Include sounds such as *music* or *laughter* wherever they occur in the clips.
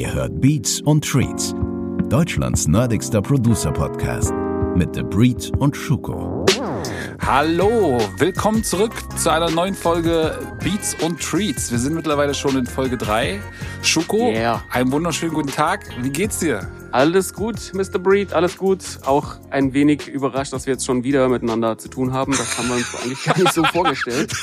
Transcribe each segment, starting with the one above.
Ihr hört Beats und Treats, Deutschlands nerdigster Producer-Podcast mit The Breed und Schuko. Hallo, willkommen zurück zu einer neuen Folge Beats und Treats. Wir sind mittlerweile schon in Folge 3. Schuko, Yeah. einen wunderschönen guten Tag. Wie geht's dir? Alles gut, Mr. Breed, alles gut. Auch ein wenig überrascht, dass wir jetzt schon wieder miteinander zu tun haben. Das haben wir uns eigentlich gar nicht so *laughs* vorgestellt. *laughs*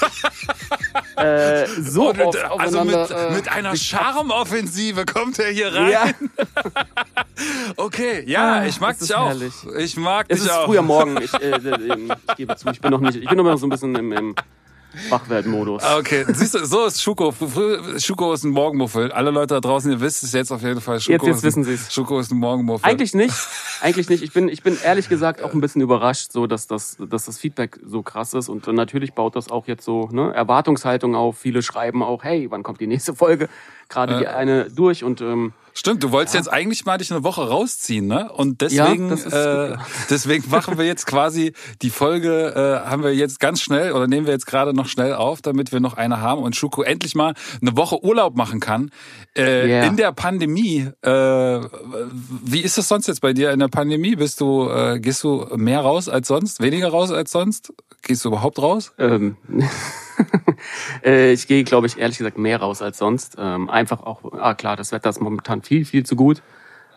äh, so Und, oft also mit, äh, mit einer sich Charmoffensive kommt er hier rein. Ja, *laughs* Okay, ja, Ah, ich mag dich ist auch. herrlich. Ich mag es dich ist auch. früher Morgen. Ich, äh, äh, ich gebe zu, ich bin noch nicht, ich bin noch mal so ein bisschen im, im Wachwerden-Modus. Ah, Okay, siehst du, so ist Schuko. Schuko ist ein Morgenmuffel. Alle Leute da draußen, ihr wisst es jetzt auf jeden Fall. Schuko Jetzt- jetzt wissen sie's. Schuko ist ein Morgenmuffel. Eigentlich nicht. Eigentlich nicht. Ich bin, ich bin ehrlich gesagt auch ein bisschen überrascht, so dass das, dass das Feedback so krass ist. Und natürlich baut das auch jetzt so ne, Erwartungshaltung auf. Viele schreiben auch, hey, wann kommt die nächste Folge? Gerade die eine durch und ähm, Stimmt, du wolltest jetzt eigentlich mal dich eine Woche rausziehen, ne? Und deswegen, das ist äh, *laughs* deswegen machen wir jetzt quasi die Folge, äh, haben wir jetzt ganz schnell oder nehmen wir jetzt gerade noch schnell auf, damit wir noch eine haben und Schuko endlich mal eine Woche Urlaub machen kann. Äh, Yeah. In der Pandemie, äh, wie ist es sonst jetzt bei dir in der Pandemie? Bist du, äh, gehst du mehr raus als sonst, weniger raus als sonst? Gehst du überhaupt raus? ähm, äh, *laughs* *laughs* ich gehe, glaube ich, ehrlich gesagt mehr raus als sonst. Ähm, einfach auch, ah klar, das Wetter ist momentan viel, viel zu gut.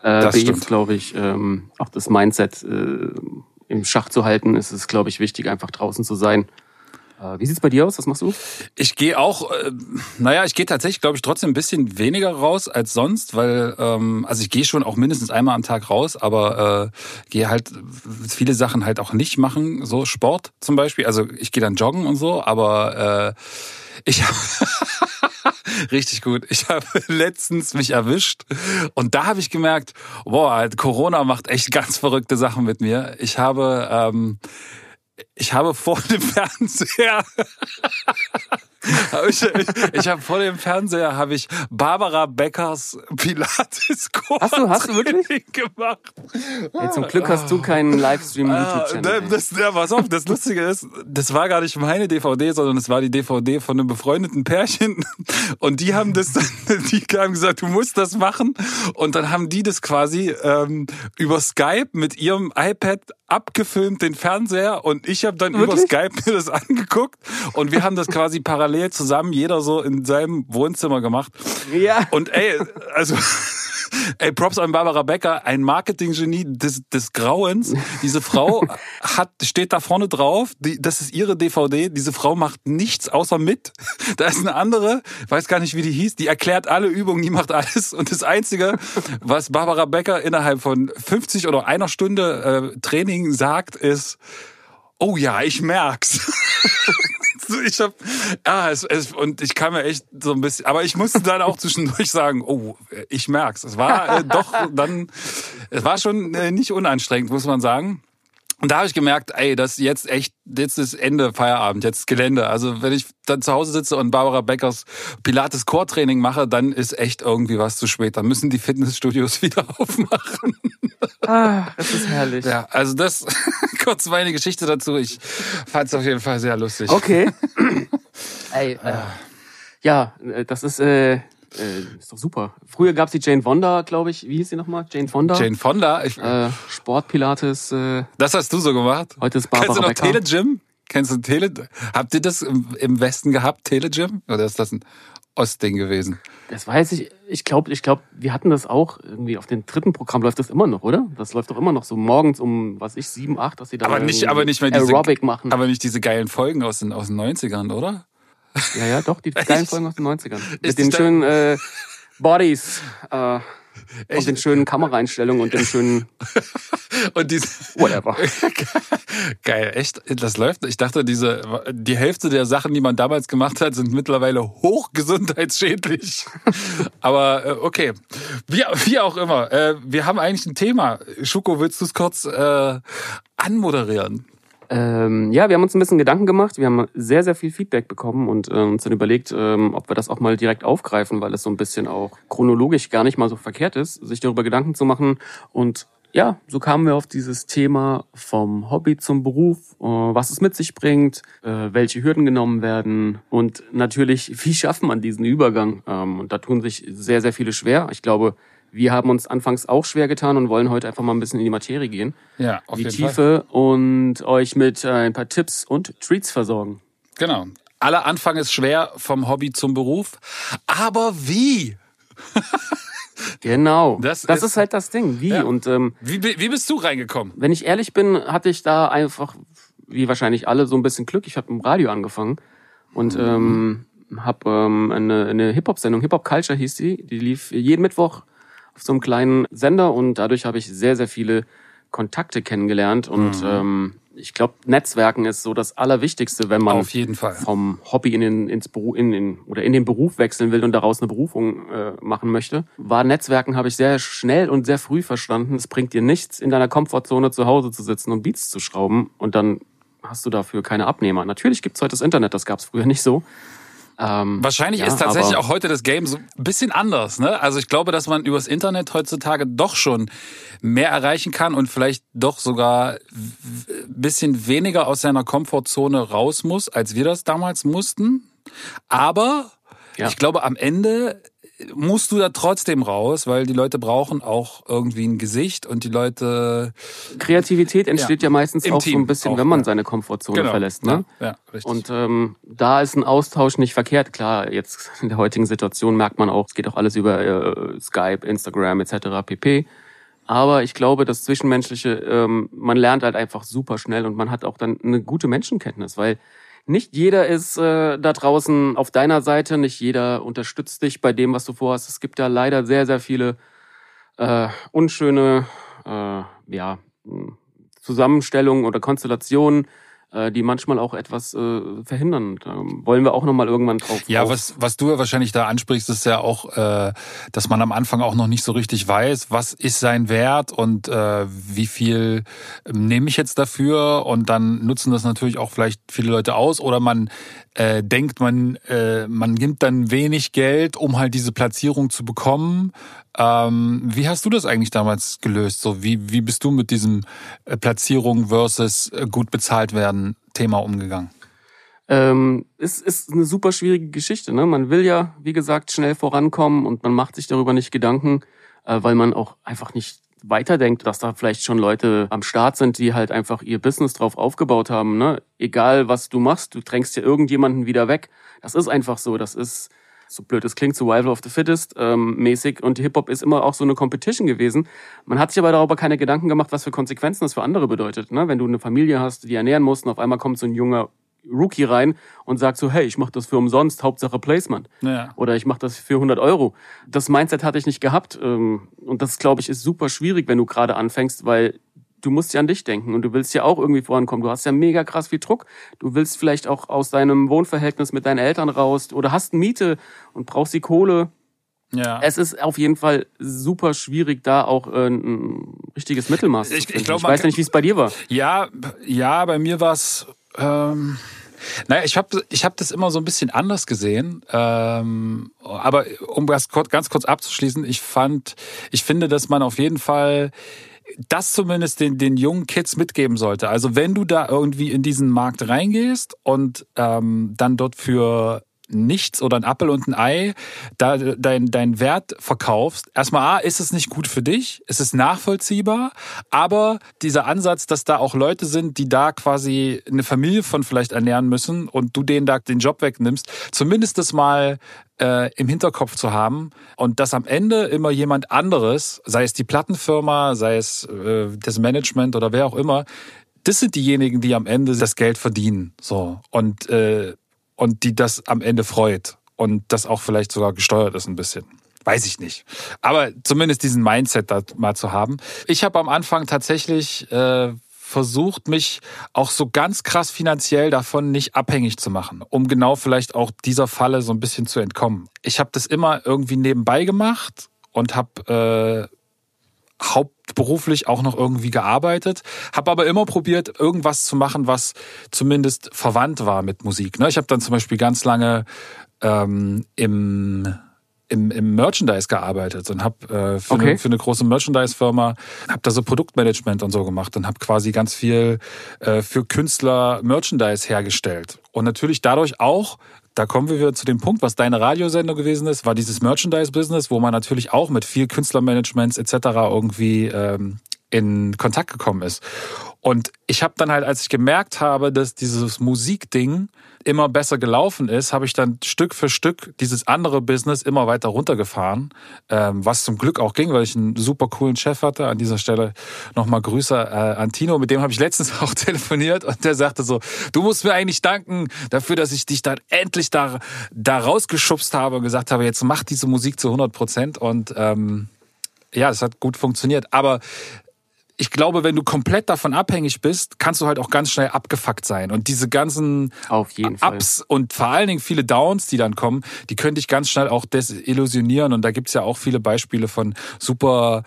Äh, Das B stimmt. ist, glaube ich, ähm, auch das Mindset äh, im Schach zu halten. ist Es glaube ich, wichtig, einfach draußen zu sein. Äh, wie sieht's bei dir aus? Was machst du? Ich gehe auch, äh, naja, ich gehe tatsächlich, glaube ich, trotzdem ein bisschen weniger raus als sonst, weil, ähm, also ich gehe schon auch mindestens einmal am Tag raus, aber äh, gehe halt viele Sachen halt auch nicht machen, so Sport zum Beispiel. Also ich gehe dann joggen und so, aber äh, ich *laughs* Richtig gut. Ich habe letztens mich erwischt und da habe ich gemerkt, boah, Corona macht echt ganz verrückte Sachen mit mir. Ich habe, ähm, ich habe vor dem Fernseher *laughs* ich, ich, habe vor dem Fernseher habe ich Barbara Beckers Pilates Hast du- hast du wirklich? *laughs* Gemacht. Hey, zum Glück hast du keinen Livestream Ah, YouTube-Channel. ey. das, ja, pass auf, das Lustige ist, das war gar nicht meine DVD, sondern es war die DVD von einem befreundeten Pärchen. Und die haben das dann, *laughs* die haben gesagt, du musst das machen. Und dann haben die das quasi ähm, über Skype mit ihrem iPad abgefilmt, den Fernseher. Und ich habe dann über Wirklich? Skype mir das angeguckt. Und wir haben das quasi parallel zusammen, jeder so in seinem Wohnzimmer gemacht. Ja. Und ey, also, *laughs* ey, Props an Barbara Becker, ein Marketinggenie des, des Grauens. Diese Frau *laughs* hat, steht da vorne drauf, die, das ist ihre DVD, diese Frau macht nichts außer mit. Da ist eine andere, weiß gar nicht, wie die hieß, die erklärt alle Übungen, die macht alles. Und das Einzige, was Barbara Becker innerhalb von 50 oder einer Stunde äh, Training sagt, ist, oh ja, ich merk's. *laughs* ich hab, ja, es, es, und ich kam mir echt so ein bisschen, aber ich musste dann auch zwischendurch sagen, oh, ich merk's. Es war äh, doch dann, es war schon äh, nicht unanstrengend, muss man sagen. Und da habe ich gemerkt, ey, das ist jetzt echt, jetzt ist Ende Feierabend, jetzt Gelände. Also wenn ich dann zu Hause sitze und Barbara Beckers Pilates Core Training mache, dann ist echt irgendwie was zu spät. Dann müssen die Fitnessstudios *laughs* wieder aufmachen. Ah, das ist herrlich. Ja, also das *laughs* kurz meine Geschichte dazu. Ich fand es auf jeden Fall sehr lustig. Okay. *laughs* Ey, äh, ja, äh, das ist, äh, äh, ist doch super. Früher gab's die Jane Fonda, glaube ich. Wie hieß sie nochmal? Jane Fonda? Jane Fonda, ich, Äh, Sportpilates. Äh, das hast du so gemacht. heute ist Kennst du Barbara noch Becker. Telegym? Kennst du Tele? Habt ihr das im, Westen gehabt, Telegym? Oder ist das ein Ostding gewesen? Das weiß ich. Ich glaube, ich glaub, wir hatten das auch irgendwie auf dem dritten Programm. Läuft das immer noch, oder? Das läuft doch immer noch so morgens um, was ich, sieben, acht, dass sie da Aber nicht, aber nicht mehr diese, Aerobic machen. aber nicht diese geilen Folgen aus den, aus den 90ern, oder? Ja, ja, doch, die *laughs* geilen Folgen aus den 90ern. Ist Mit den schönen äh, Bodies. Äh, und den schönen Kameraeinstellungen und den schönen *laughs* Und diese, whatever. *laughs* Geil, echt, das läuft. Ich dachte, diese, die Hälfte der Sachen, die man damals gemacht hat, sind mittlerweile hochgesundheitsschädlich. Aber äh, okay, wie, wie auch immer. Äh, wir haben eigentlich ein Thema. Schuko, willst du es kurz äh, anmoderieren? Ähm, ja, wir haben uns ein bisschen Gedanken gemacht. Wir haben sehr, sehr viel Feedback bekommen und äh, uns dann überlegt, ähm, ob wir das auch mal direkt aufgreifen, weil es so ein bisschen auch chronologisch gar nicht mal so verkehrt ist, sich darüber Gedanken zu machen und ja, so kamen wir auf dieses Thema vom Hobby zum Beruf, äh, was es mit sich bringt, äh, welche Hürden genommen werden und natürlich, *laughs* wie schafft man diesen Übergang? Ähm, und da tun sich sehr, sehr viele schwer. Ich glaube, wir haben uns anfangs auch schwer getan und wollen heute einfach mal ein bisschen in die Materie gehen, Ja, auf die jeden Tiefe und euch mit äh, ein paar Tipps und Treats versorgen. Genau. Aller Anfang ist schwer vom Hobby zum Beruf. Aber wie? Genau, *laughs* Das das, ist- ist, halt das Ding. Wie? Ja. Und ähm, Wie, wie bist du reingekommen? wenn ich ehrlich bin, hatte ich da einfach, wie wahrscheinlich alle, so ein bisschen Glück. Ich habe im Radio angefangen und ähm, habe ähm, eine, eine Hip-Hop-Sendung, Hip-Hop Culture hieß die, die lief jeden Mittwoch auf so einem kleinen Sender und dadurch habe ich sehr, sehr viele Kontakte kennengelernt und ähm, ich glaube, Netzwerken ist so das Allerwichtigste, wenn man Auf jeden Fall. vom Hobby in den, ins Beruf, in den, oder in den Beruf wechseln will und daraus eine Berufung äh, machen möchte. War Netzwerken habe ich sehr schnell und sehr früh verstanden. Es bringt dir nichts, in deiner Komfortzone zu Hause zu sitzen und Beats zu schrauben und dann hast du dafür keine Abnehmer. Natürlich gibt's heute das Internet, das gab's früher nicht so. Ähm, Wahrscheinlich ja, ist tatsächlich auch heute das Game so ein bisschen anders. Ne? Also ich glaube, dass man übers Internet heutzutage doch schon mehr erreichen kann und vielleicht doch sogar ein bisschen weniger aus seiner Komfortzone raus muss, als wir das damals mussten. Aber Ja. ich glaube, am Ende musst du da trotzdem raus, weil die Leute brauchen auch irgendwie ein Gesicht und die Leute Kreativität entsteht ja, meistens Im auch so Team ein bisschen, auch, wenn man ja. seine Komfortzone verlässt. Ne? Ja, ja richtig. Und ähm, da ist ein Austausch nicht verkehrt. Klar, jetzt in der heutigen Situation merkt man auch, es geht auch alles über äh, Skype, Instagram etc. pp. Aber ich glaube, das Zwischenmenschliche, ähm, man lernt halt einfach super schnell und man hat auch dann eine gute Menschenkenntnis, weil nicht jeder ist äh, da draußen auf deiner Seite, nicht jeder unterstützt dich bei dem, was du vorhast. Es gibt da leider sehr, sehr viele äh, unschöne äh, ja, mh, Zusammenstellungen oder Konstellationen, äh, die manchmal auch etwas äh, verhindern. Da wollen wir auch nochmal irgendwann drauf. Ja, was, was du ja wahrscheinlich da ansprichst, ist ja auch, äh, dass man am Anfang auch noch nicht so richtig weiß, was ist sein Wert und äh, wie viel ähm, nehme ich jetzt dafür und dann nutzen das natürlich auch vielleicht viele Leute aus oder man äh, denkt, man, äh, man gibt dann wenig Geld, um halt diese Platzierung zu bekommen. Ähm, wie hast du das eigentlich damals gelöst? So, wie, wie bist du mit diesem äh, Platzierung versus äh, gut bezahlt werden Thema umgegangen? Ähm, es ist eine super schwierige Geschichte. Ne? Man will ja, wie gesagt, schnell vorankommen und man macht sich darüber nicht Gedanken, äh, weil man auch einfach nicht weiterdenkt, dass da vielleicht schon Leute am Start sind, die halt einfach ihr Business drauf aufgebaut haben. Ne? Egal, was du machst, du drängst ja irgendjemanden wieder weg. Das ist einfach so. Das ist, so blöd es klingt, Survival of the Fittest ähm, mäßig. Und Hip-Hop ist immer auch so eine Competition gewesen. Man hat sich aber darüber keine Gedanken gemacht, was für Konsequenzen das für andere bedeutet. Ne? Wenn du eine Familie hast, die ernähren musst und auf einmal kommt so ein junger Rookie rein und sagt so, hey, ich mache das für umsonst, Hauptsache Placement. Ja. Oder ich mache das für 100 Euro. Das Mindset hatte ich nicht gehabt. ähm, Und das, glaube ich, ist super schwierig, wenn du gerade anfängst, weil du musst ja an dich denken und du willst ja auch irgendwie vorankommen. Du hast ja mega krass viel Druck. Du willst vielleicht auch aus deinem Wohnverhältnis mit deinen Eltern raus oder hast Miete und brauchst die Kohle. Ja. Es ist auf jeden Fall super schwierig, da auch äh, ein richtiges Mittelmaß Ich- ich zu finden. glaub, ich weiß kann- nicht, wie es bei dir war. Ja, ja, bei mir war es. Ähm, naja, ich habe ich hab das immer so ein bisschen anders gesehen. Ähm, aber um das ganz kurz abzuschließen, ich fand, ich finde, dass man auf jeden Fall das zumindest den, den jungen Kids mitgeben sollte. Also wenn du da irgendwie in diesen Markt reingehst und ähm, dann dort für nichts oder ein Appel und ein Ei da dein, dein Wert verkaufst, erstmal A, ist es nicht gut für dich, es ist nachvollziehbar, aber dieser Ansatz, dass da auch Leute sind, die da quasi eine Familie von vielleicht ernähren müssen und du denen da den Job wegnimmst, zumindest das mal äh, im Hinterkopf zu haben und dass am Ende immer jemand anderes, sei es die Plattenfirma, sei es äh, das Management oder wer auch immer, das sind diejenigen, die am Ende das Geld verdienen. So. Und, äh, und die das am Ende freut. Und das auch vielleicht sogar gesteuert ist ein bisschen. Weiß ich nicht. Aber zumindest diesen Mindset da mal zu haben. Ich habe am Anfang tatsächlich äh, versucht, mich auch so ganz krass finanziell davon nicht abhängig zu machen, um genau vielleicht auch dieser Falle so ein bisschen zu entkommen. Ich habe das immer irgendwie nebenbei gemacht und habe äh, hauptberuflich auch noch irgendwie gearbeitet, habe aber immer probiert, irgendwas zu machen, was zumindest verwandt war mit Musik. Ne? Ich habe dann zum Beispiel ganz lange ähm, im im, im Merchandise gearbeitet und habe äh, für, Okay. eine, für eine große Merchandise-Firma, habe da so Produktmanagement und so gemacht und habe quasi ganz viel äh, für Künstler Merchandise hergestellt. Und natürlich dadurch auch, da kommen wir wieder zu dem Punkt, was deine Radiosendung gewesen ist, war dieses Merchandise-Business, wo man natürlich auch mit viel Künstlermanagements etc. irgendwie ähm, in Kontakt gekommen ist. Und ich habe dann halt, als ich gemerkt habe, dass dieses Musikding immer besser gelaufen ist, habe ich dann Stück für Stück dieses andere Business immer weiter runtergefahren, ähm, was zum Glück auch ging, weil ich einen super coolen Chef hatte. An dieser Stelle nochmal Grüße äh, an Tino, mit dem habe ich letztens *laughs* auch telefoniert und der sagte so, du musst mir eigentlich danken dafür, dass ich dich dann endlich da, da rausgeschubst habe und gesagt habe, jetzt mach diese Musik zu 100 Prozent und ähm, ja, es hat gut funktioniert. Aber ich glaube, wenn du komplett davon abhängig bist, kannst du halt auch ganz schnell abgefuckt sein. Und diese ganzen Auf jeden Fall. Ups und vor allen Dingen viele Downs, die dann kommen, die können dich ganz schnell auch desillusionieren. Und da gibt's ja auch viele Beispiele von super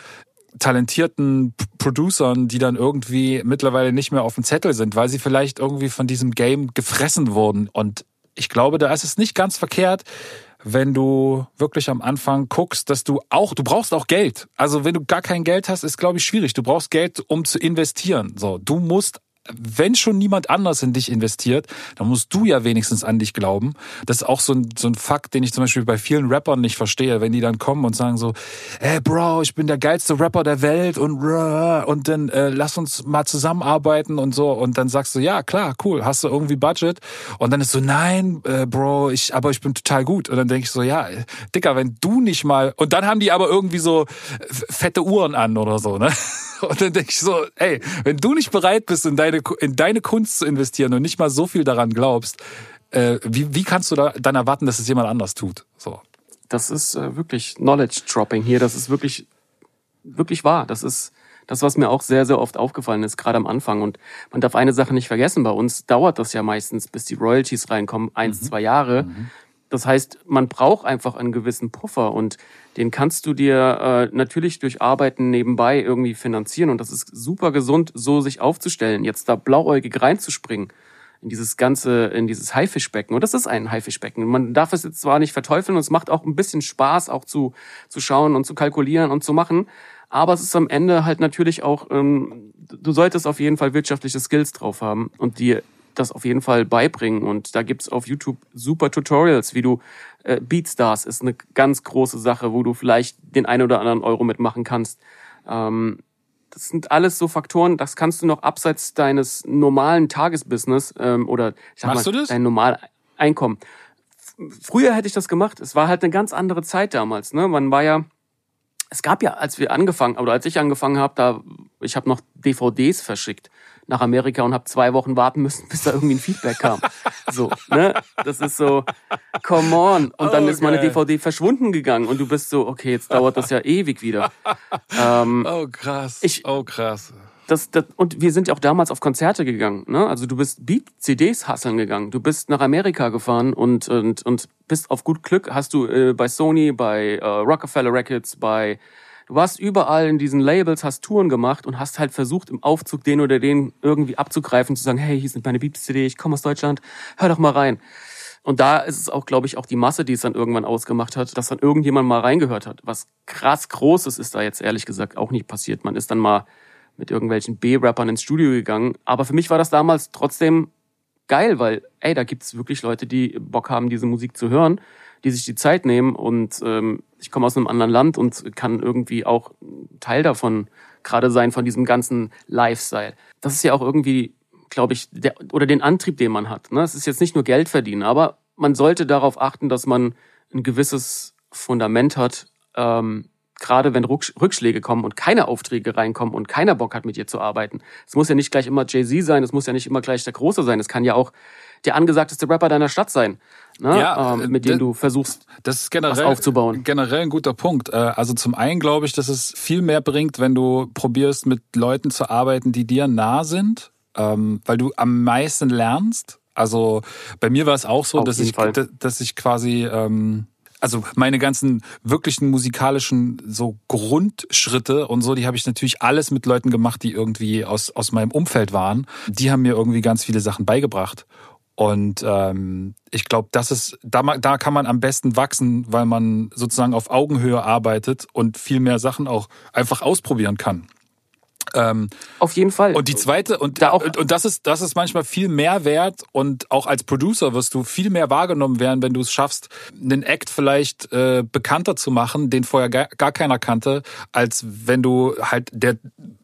talentierten Producern, die dann irgendwie mittlerweile nicht mehr auf dem Zettel sind, weil sie vielleicht irgendwie von diesem Game gefressen wurden. Und ich glaube, da ist es nicht ganz verkehrt, wenn du wirklich am Anfang guckst, dass du auch, du brauchst auch Geld. Also wenn du gar kein Geld hast, ist glaube ich schwierig. Du brauchst Geld, um zu investieren. So, du musst wenn schon niemand anders in dich investiert, dann musst du ja wenigstens an dich glauben. Das ist auch so ein, so ein Fakt, den ich zum Beispiel bei vielen Rappern nicht verstehe, wenn die dann kommen und sagen so, ey Bro, ich bin der geilste Rapper der Welt und und dann äh, lass uns mal zusammenarbeiten und so und dann sagst du, ja klar, cool, hast du irgendwie Budget und dann ist so, nein, äh, Bro, ich, aber ich bin total gut und dann denke ich so, ja, Dicker, wenn du nicht mal und dann haben die aber irgendwie so fette Uhren an oder so, ne? *laughs* Und dann denke ich so, ey, wenn du nicht bereit bist, in deine, in deine Kunst zu investieren und nicht mal so viel daran glaubst, äh, wie, wie kannst du da dann erwarten, dass es jemand anders tut? So. Das ist äh, wirklich Knowledge Dropping hier. Das ist wirklich, wirklich wahr. Das ist das, was mir auch sehr, sehr oft aufgefallen ist, gerade am Anfang. Und man darf eine Sache nicht vergessen. Bei uns dauert das ja meistens, bis die Royalties reinkommen, eins, zwei Jahre. Das heißt, man braucht einfach einen gewissen Puffer und den kannst du dir äh, natürlich durch Arbeiten nebenbei irgendwie finanzieren. Und das ist super gesund, so sich aufzustellen, jetzt da blauäugig reinzuspringen in dieses ganze, in dieses Haifischbecken. Und das ist ein Haifischbecken. Man darf es jetzt zwar nicht verteufeln und es macht auch ein bisschen Spaß, auch zu, zu schauen und zu kalkulieren und zu machen. Aber es ist am Ende halt natürlich auch, ähm, du solltest auf jeden Fall wirtschaftliche Skills drauf haben und dir das auf jeden Fall beibringen. Und da gibt's auf YouTube super Tutorials, wie du äh, Beatstars ist eine ganz große Sache, wo du vielleicht den einen oder anderen Euro mitmachen kannst. Ähm, das sind alles so Faktoren, das kannst du noch abseits deines normalen Tagesbusiness ähm, oder ich sag Machst mal, du das? dein normal Einkommen. Früher hätte ich das gemacht. Es war halt eine ganz andere Zeit damals. Ne? Man war ja, es gab ja, als wir angefangen, oder als ich angefangen habe, da, ich habe noch DVDs verschickt nach Amerika und habe zwei Wochen warten müssen, *laughs* bis da irgendwie ein Feedback kam. So, ne? Das ist so, come on. Und dann Oh, ist meine. DVD verschwunden gegangen und du bist so, okay, jetzt dauert das ja *laughs* ewig wieder. Ähm, Oh, krass. Ich- oh, krass. das, das, und wir sind ja auch damals auf Konzerte gegangen. Ne? Also du bist Beat-CDs hasseln gegangen. Du bist nach Amerika gefahren und, und, und bist auf gut Glück, hast du äh, bei Sony, bei äh, Rockefeller Records, bei Du warst überall in diesen Labels, hast Touren gemacht und hast halt versucht, im Aufzug den oder den irgendwie abzugreifen, zu sagen, hey, hier sind meine Beats-CD, ich komme aus Deutschland, hör doch mal rein. Und da ist es auch, glaube ich, auch die Masse, die es dann irgendwann ausgemacht hat, dass dann irgendjemand mal reingehört hat. Was krass Großes ist da jetzt ehrlich gesagt auch nicht passiert. Man ist dann mal mit irgendwelchen B-Rappern ins Studio gegangen. Aber für mich war das damals trotzdem geil, weil, ey, da gibt's wirklich Leute, die Bock haben, diese Musik zu hören, die sich die Zeit nehmen. Und ähm, ich komme aus einem anderen Land und kann irgendwie auch Teil davon gerade sein, von diesem ganzen Lifestyle. Das ist ja auch irgendwie, glaube ich, der, oder den Antrieb, den man hat. Ne? Es ist jetzt nicht nur Geld verdienen, aber man sollte darauf achten, dass man ein gewisses Fundament hat, ähm, gerade wenn Rücksch- Rückschläge kommen und keine Aufträge reinkommen und keiner Bock hat, mit dir zu arbeiten. Es muss ja nicht gleich immer Jay-Z sein, es muss ja nicht immer gleich der Große sein, es kann ja auch der angesagteste Rapper deiner Stadt sein, ne? Ja, ähm, äh, mit dem d- du versuchst. Das ist generell, was aufzubauen. generell ein guter Punkt. Äh, Also zum einen glaube ich, dass es viel mehr bringt, wenn du probierst, mit Leuten zu arbeiten, die dir nah sind, ähm, weil du am meisten lernst. Also bei mir war es auch so, Auf dass ich, Fall. dass ich quasi, ähm, also meine ganzen wirklichen musikalischen so Grundschritte und so, die habe ich natürlich alles mit Leuten gemacht, die irgendwie aus, aus meinem Umfeld waren. Die haben mir irgendwie ganz viele Sachen beigebracht. Und ähm, ich glaube, das ist, da, da kann man am besten wachsen, weil man sozusagen auf Augenhöhe arbeitet und viel mehr Sachen auch einfach ausprobieren kann. Ähm, Auf jeden Fall. Und die zweite, und, da auch, und, und das ist, das ist manchmal viel mehr wert und auch als Producer wirst du viel mehr wahrgenommen werden, wenn du es schaffst, einen Act vielleicht äh, bekannter zu machen, den vorher gar, gar keiner kannte, als wenn du halt der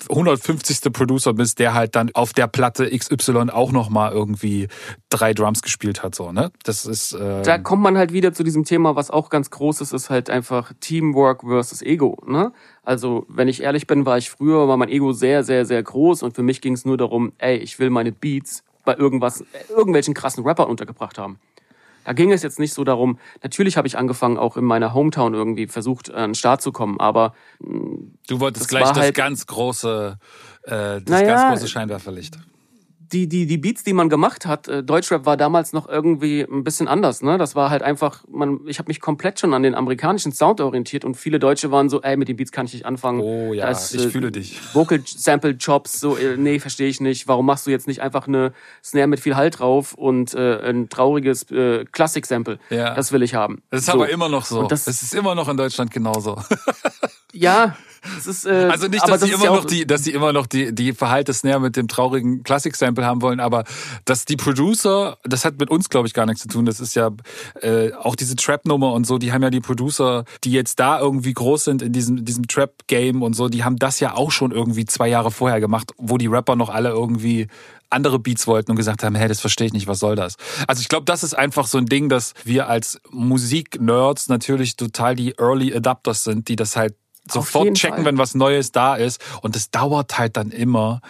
150. Producer bist, der halt dann auf der Platte XY auch nochmal irgendwie drei Drums gespielt hat, so, ne? Das ist. Äh, da kommt man halt wieder zu diesem Thema, was auch ganz groß ist, ist halt einfach Teamwork versus Ego, ne? Also, wenn ich ehrlich bin, war ich früher, war mein Ego sehr, sehr, sehr groß und für mich ging es nur darum, ey, ich will meine Beats bei irgendwas, irgendwelchen krassen Rappern untergebracht haben. Da ging es jetzt nicht so darum, natürlich habe ich angefangen, auch in meiner Hometown irgendwie versucht, an den Start zu kommen, aber. Du wolltest gleich das halt, ganz große, äh, das naja, ganz große Scheinwerferlicht die, die, die Beats, die man gemacht hat, äh, Deutschrap war damals noch irgendwie ein bisschen anders. Ne? Das war halt einfach, man, ich habe mich komplett schon an den amerikanischen Sound orientiert und viele Deutsche waren so, ey, mit den Beats kann ich nicht anfangen. Oh ja, das, ich äh, fühle dich. *laughs* Vocal Sample Chops, so, äh, nee, verstehe ich nicht. Warum machst du jetzt nicht einfach eine Snare mit viel Halt drauf und äh, ein trauriges äh, Klassik-Sample? Ja. Das will ich haben. Das ist so. aber immer noch so. Das, das ist immer noch in Deutschland genauso. *laughs* ja, ist, äh, also nicht, dass sie immer ja noch die, dass sie immer noch die, die Verhalte Snare mit dem traurigen Classic-Sample haben wollen, aber dass die Producer, das hat mit uns, glaube ich, gar nichts zu tun. Das ist ja äh, auch diese Trap-Nummer und so, die haben ja die Producer, die jetzt da irgendwie groß sind in diesem, diesem Trap-Game und so, die haben das ja auch schon irgendwie zwei Jahre vorher gemacht, wo die Rapper noch alle irgendwie andere Beats wollten und gesagt haben, hey, das verstehe ich nicht, was soll das? Also ich glaube, das ist einfach so ein Ding, dass wir als Musik-Nerds natürlich total die Early Adapters sind, die das halt sofort checken, Fall. wenn was Neues da ist. Und es dauert halt dann immer,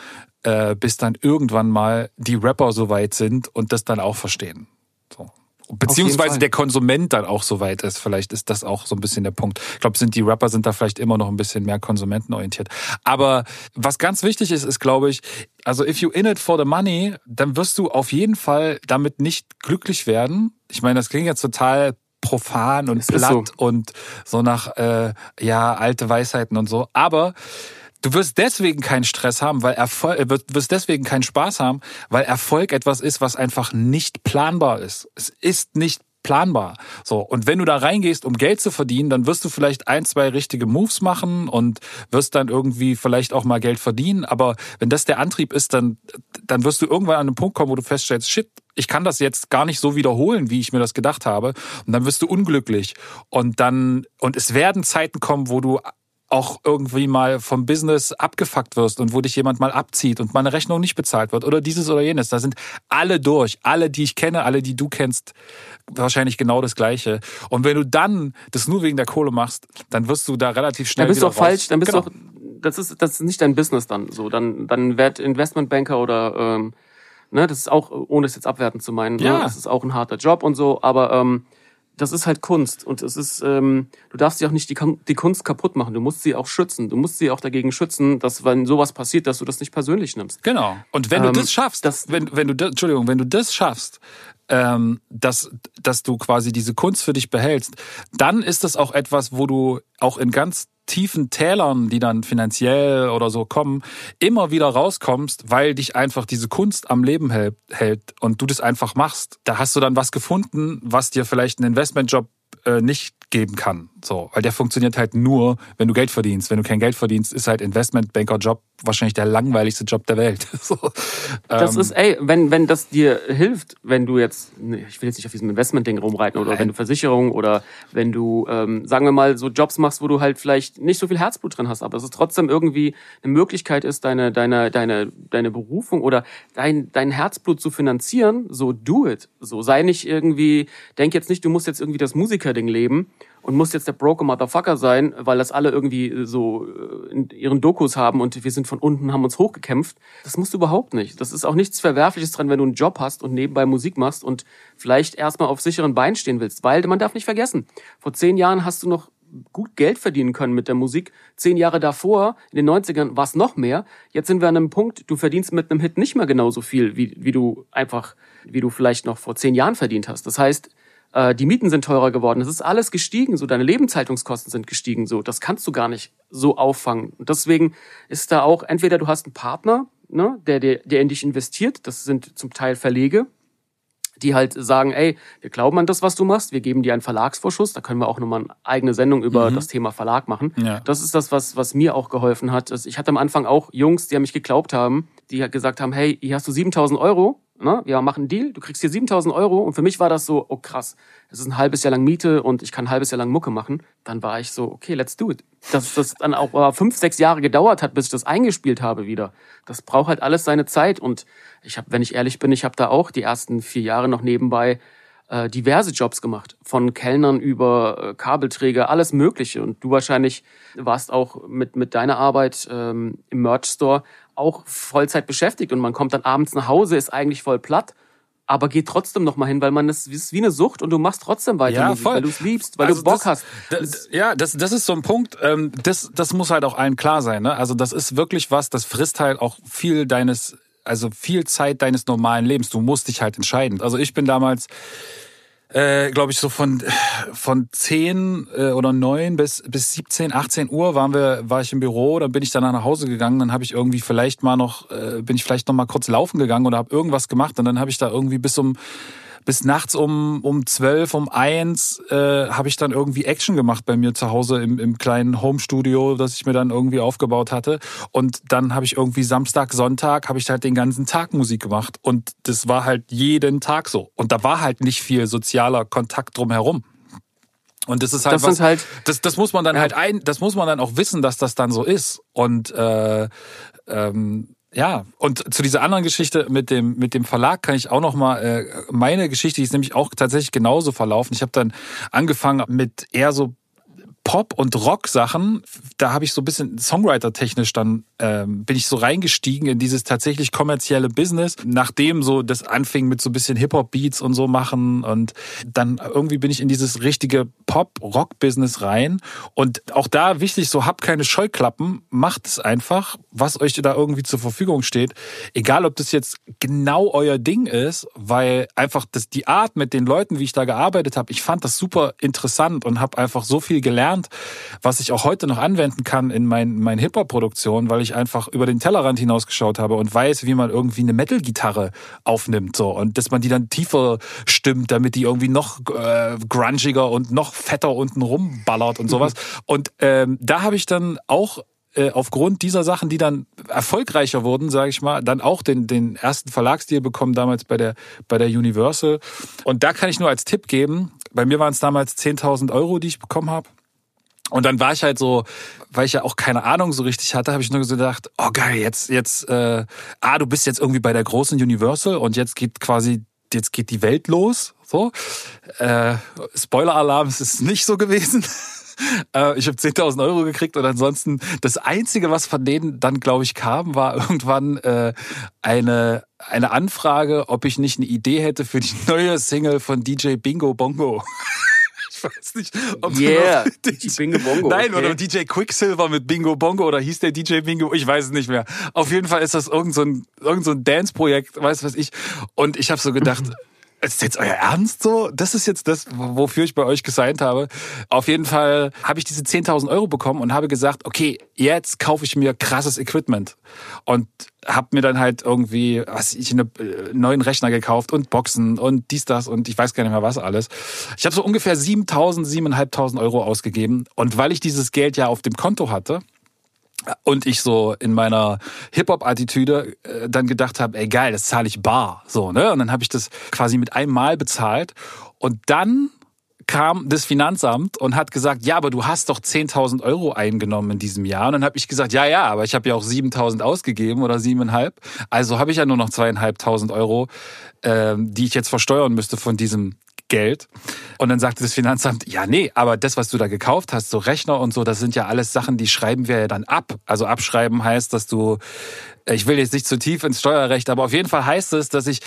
äh, bis dann irgendwann mal die Rapper so weit sind und das dann auch verstehen. So. Beziehungsweise der Konsument dann auch so weit ist. Vielleicht ist das auch so ein bisschen der Punkt. Ich glaube, sind die Rapper sind da vielleicht immer noch ein bisschen mehr konsumentenorientiert. Aber was ganz wichtig ist, ist, glaube ich, also if you in it for the money, dann wirst du auf jeden Fall damit nicht glücklich werden. Ich meine, das klingt jetzt total profan und platt so. und so nach äh, ja alte Weisheiten und so. Aber du wirst deswegen keinen Stress haben, weil Erfolg, äh, wirst deswegen keinen Spaß haben, weil Erfolg etwas ist, was einfach nicht planbar ist. Es ist nicht planbar. So. Und wenn du da reingehst, um Geld zu verdienen, dann wirst du vielleicht ein, zwei richtige Moves machen und wirst dann irgendwie vielleicht auch mal Geld verdienen. Aber wenn das der Antrieb ist, dann, dann wirst du irgendwann an einen Punkt kommen, wo du feststellst, shit, ich kann das jetzt gar nicht so wiederholen, wie ich mir das gedacht habe. Und dann wirst du unglücklich. Und dann, und es werden Zeiten kommen, wo du auch irgendwie mal vom Business abgefuckt wirst und wo dich jemand mal abzieht und meine Rechnung nicht bezahlt wird oder dieses oder jenes. Da sind alle durch. Alle, die ich kenne, alle, die du kennst, wahrscheinlich genau das Gleiche. Und wenn du dann das nur wegen der Kohle machst, dann wirst du da relativ schnell. Dann bist du auch falsch, dann bist du genau. auch, das ist, das ist nicht dein Business dann so. Dann, dann werd Investmentbanker oder, ähm, Ne, das ist auch, ohne es jetzt abwertend zu meinen, ne, ja. ne, das ist auch ein harter Job und so, aber ähm, das ist halt Kunst und es ist, ähm, du darfst dir auch nicht die, die Kunst kaputt machen. Du musst sie auch schützen. Du musst sie auch dagegen schützen, dass wenn sowas passiert, dass du das nicht persönlich nimmst. Genau. Und wenn ähm, du das schaffst, das, wenn, wenn du, Entschuldigung, wenn du das schaffst, ähm, dass, dass du quasi diese Kunst für dich behältst, dann ist das auch etwas, wo du auch in ganz tiefen Tälern, die dann finanziell oder so kommen, immer wieder rauskommst, weil dich einfach diese Kunst am Leben hält und du das einfach machst. Da hast du dann was gefunden, was dir vielleicht einen Investmentjob äh, nicht geben kann. So, weil der funktioniert halt nur, wenn du Geld verdienst. Wenn du kein Geld verdienst, ist halt Investmentbanker-Job wahrscheinlich der langweiligste Job der Welt. *laughs* so, das ähm, ist, ey, wenn, wenn das dir hilft, wenn du jetzt, ich will jetzt nicht auf diesem Investment-Ding rumreiten oder Nein. wenn du Versicherung oder wenn du, ähm, sagen wir mal, so Jobs machst, wo du halt vielleicht nicht so viel Herzblut drin hast, aber es ist trotzdem irgendwie eine Möglichkeit ist, deine, deine, deine, deine Berufung oder dein, dein Herzblut zu finanzieren, so do it. So sei nicht irgendwie, denk jetzt nicht, du musst jetzt irgendwie das Musikerding leben und muss jetzt der broke Motherfucker sein, weil das alle irgendwie so äh, in ihren Dokus haben und wir sind von unten, haben uns hochgekämpft. Das musst du überhaupt nicht. Das ist auch nichts Verwerfliches dran, wenn du einen Job hast und nebenbei Musik machst und vielleicht erstmal auf sicheren Beinen stehen willst. Weil man darf nicht vergessen, vor zehn Jahren hast du noch gut Geld verdienen können mit der Musik. Zehn Jahre davor, in den 90ern, war es noch mehr. Jetzt sind wir an einem Punkt, du verdienst mit einem Hit nicht mehr genauso viel, wie, wie du einfach, wie du vielleicht noch vor zehn Jahren verdient hast. Das heißt, äh, die Mieten sind teurer geworden, es ist alles gestiegen, so deine Lebenshaltungskosten sind gestiegen, so das kannst du gar nicht so auffangen. Und deswegen ist da auch entweder du hast einen Partner, ne, der, der, der in dich investiert, das sind zum Teil Verlege, die halt sagen, ey, wir glauben an das, was du machst, wir geben dir einen Verlagsvorschuss, da können wir auch nochmal eine eigene Sendung über mhm. das Thema Verlag machen. Ja. Das ist das, was, was mir auch geholfen hat. Ich hatte am Anfang auch Jungs, die an mich geglaubt haben, die halt gesagt haben, hey, hier hast du 7000 Euro, ne? wir machen einen Deal, du kriegst hier 7000 Euro und für mich war das so, oh krass, es ist ein halbes Jahr lang Miete und ich kann ein halbes Jahr lang Mucke machen. Dann war ich so, okay, let's do it. Dass das dann auch fünf, sechs Jahre gedauert hat, bis ich das eingespielt habe wieder. Das braucht halt alles seine Zeit und ich habe, wenn ich ehrlich bin, ich habe da auch die ersten vier Jahre noch nebenbei äh, diverse Jobs gemacht, von Kellnern über äh, Kabelträger, alles Mögliche. Und du wahrscheinlich warst auch mit, mit deiner Arbeit ähm, im Merch Store auch Vollzeit beschäftigt und man kommt dann abends nach Hause, ist eigentlich voll platt aber geht trotzdem noch mal hin, weil man das ist wie eine Sucht und du machst trotzdem weiter, ja, Musik, voll. weil du es liebst, weil also du Bock das, hast. Das, ja, das, das ist so ein Punkt. Ähm, das, das muss halt auch allen klar sein. Ne? Also das ist wirklich was, das frisst halt auch viel deines, also viel Zeit deines normalen Lebens. Du musst dich halt entscheiden. Also ich bin damals äh, glaube ich, so von, von 10 äh, oder 9 bis, bis 17, 18 Uhr waren wir, war ich im Büro, dann bin ich danach nach Hause gegangen, dann habe ich irgendwie vielleicht mal noch, äh, bin ich vielleicht noch mal kurz laufen gegangen oder habe irgendwas gemacht. Und dann habe ich da irgendwie bis um bis nachts um um zwölf, um eins äh, habe ich dann irgendwie Action gemacht bei mir zu Hause im, im kleinen Homestudio, das ich mir dann irgendwie aufgebaut hatte. Und dann habe ich irgendwie Samstag, Sonntag habe ich halt den ganzen Tag Musik gemacht. Und das war halt jeden Tag so. Und da war halt nicht viel sozialer Kontakt drumherum. Und das ist halt das was, halt, das, das muss man dann ja. halt ein, das muss man dann auch wissen, dass das dann so ist. Und äh, ähm, ja, und zu dieser anderen Geschichte mit dem mit dem Verlag kann ich auch noch mal äh, meine Geschichte die ist nämlich auch tatsächlich genauso verlaufen. Ich habe dann angefangen mit eher so Pop- und Rock-Sachen, da habe ich so ein bisschen Songwriter-technisch dann, ähm, bin ich so reingestiegen in dieses tatsächlich kommerzielle Business, nachdem so das anfing mit so ein bisschen Hip-Hop-Beats und so machen. Und dann irgendwie bin ich in dieses richtige Pop-Rock-Business rein. Und auch da wichtig, so habt keine Scheuklappen, macht es einfach, was euch da irgendwie zur Verfügung steht, egal ob das jetzt genau euer Ding ist, weil einfach das, die Art mit den Leuten, wie ich da gearbeitet habe, ich fand das super interessant und habe einfach so viel gelernt was ich auch heute noch anwenden kann in mein, mein Hip-Hop-Produktion, weil ich einfach über den Tellerrand hinausgeschaut habe und weiß, wie man irgendwie eine Metal-Gitarre aufnimmt so und dass man die dann tiefer stimmt, damit die irgendwie noch äh, grungiger und noch fetter unten rumballert und sowas. Mhm. Und ähm, da habe ich dann auch äh, aufgrund dieser Sachen, die dann erfolgreicher wurden, sage ich mal, dann auch den, den ersten Verlagsdeal bekommen damals bei der, bei der Universal. Und da kann ich nur als Tipp geben, bei mir waren es damals 10.000 Euro, die ich bekommen habe. Und dann war ich halt so, weil ich ja auch keine Ahnung so richtig hatte, habe ich nur gedacht, oh geil, jetzt, jetzt, äh, ah, du bist jetzt irgendwie bei der großen Universal und jetzt geht quasi, jetzt geht die Welt los. So. Äh, Spoiler-Alarm, es ist nicht so gewesen. *laughs* Äh, ich habe 10.000 Euro gekriegt und ansonsten das Einzige, was von denen dann, glaube ich, kam, war *laughs* irgendwann äh, eine, eine Anfrage, ob ich nicht eine Idee hätte für die neue Single von DJ Bingo Bongo. *laughs* Ich weiß nicht, ob yeah, du DJ, Bingo Bongo. Nein, okay. oder DJ Quicksilver mit Bingo Bongo oder hieß der DJ Bingo? Ich weiß es nicht mehr. Auf jeden Fall ist das irgend so ein, irgend so ein Dance-Projekt, weiß was ich. Und ich habe so gedacht, ist jetzt euer Ernst so? Das ist jetzt das, wofür ich bei euch gesigned habe. Auf jeden Fall habe ich diese 10.000 Euro bekommen und habe gesagt, okay, jetzt kaufe ich mir krasses Equipment. Und habe mir dann halt irgendwie, was ich, einen äh, neuen Rechner gekauft und Boxen und dies, das und ich weiß gar nicht mehr was alles. Ich habe so ungefähr 7.000, 7.500 Euro ausgegeben. Und weil ich dieses Geld ja auf dem Konto hatte, und ich so in meiner Hip-Hop-Attitüde äh, dann gedacht habe, ey geil, das zahle ich bar. So, ne? Und dann habe ich das quasi mit einem Mal bezahlt. Und dann kam das Finanzamt und hat gesagt, ja, aber du hast doch 10.000 Euro eingenommen in diesem Jahr. Und dann habe ich gesagt, ja, ja, aber ich habe ja auch 7.000 ausgegeben oder 7.500. Also habe ich ja nur noch 2.500 Euro, äh, die ich jetzt versteuern müsste von diesem Geld. Und dann sagte das Finanzamt, ja, nee, aber das, was du da gekauft hast, so Rechner und so, das sind ja alles Sachen, die schreiben wir ja dann ab. Also abschreiben heißt, dass du, äh, ich will jetzt nicht zu tief ins Steuerrecht, aber auf jeden Fall heißt es, dass ich,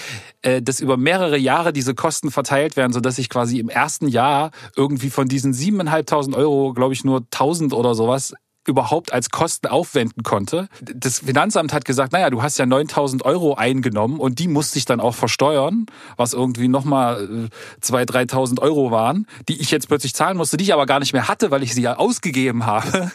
äh, dass über mehrere Jahre diese Kosten verteilt werden, sodass ich quasi im ersten Jahr irgendwie von diesen siebeneinhalbtausend Euro, glaube ich, nur tausend oder sowas überhaupt als Kosten aufwenden konnte. Das Finanzamt hat gesagt, naja, du hast ja 9000 Euro eingenommen und die musste ich dann auch versteuern, was irgendwie nochmal 2.000, 3.000 Euro waren, die ich jetzt plötzlich zahlen musste, die ich aber gar nicht mehr hatte, weil ich sie ja ausgegeben habe.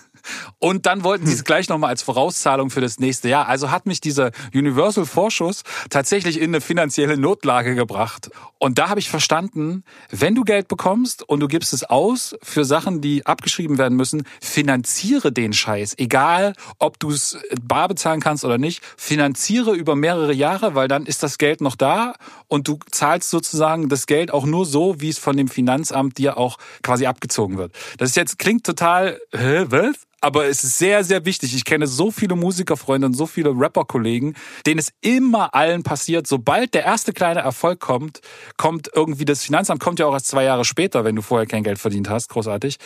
Und dann wollten sie es gleich nochmal als Vorauszahlung für das nächste Jahr. Also hat mich dieser Universal-Vorschuss tatsächlich in eine finanzielle Notlage gebracht. Und da habe ich verstanden, wenn du Geld bekommst und du gibst es aus für Sachen, die abgeschrieben werden müssen, finanziere den Scheiß. Egal, ob du es bar bezahlen kannst oder nicht, finanziere über mehrere Jahre, weil dann ist das Geld noch da und du zahlst sozusagen das Geld auch nur so, wie es von dem Finanzamt dir auch quasi abgezogen wird. Das ist jetzt klingt total, hä, was? Aber es ist sehr, sehr wichtig. Ich kenne so viele Musikerfreunde und so viele Rapperkollegen, denen es immer allen passiert, sobald der erste kleine Erfolg kommt, kommt irgendwie das Finanzamt, kommt ja auch erst zwei Jahre später, wenn du vorher kein Geld verdient hast, großartig.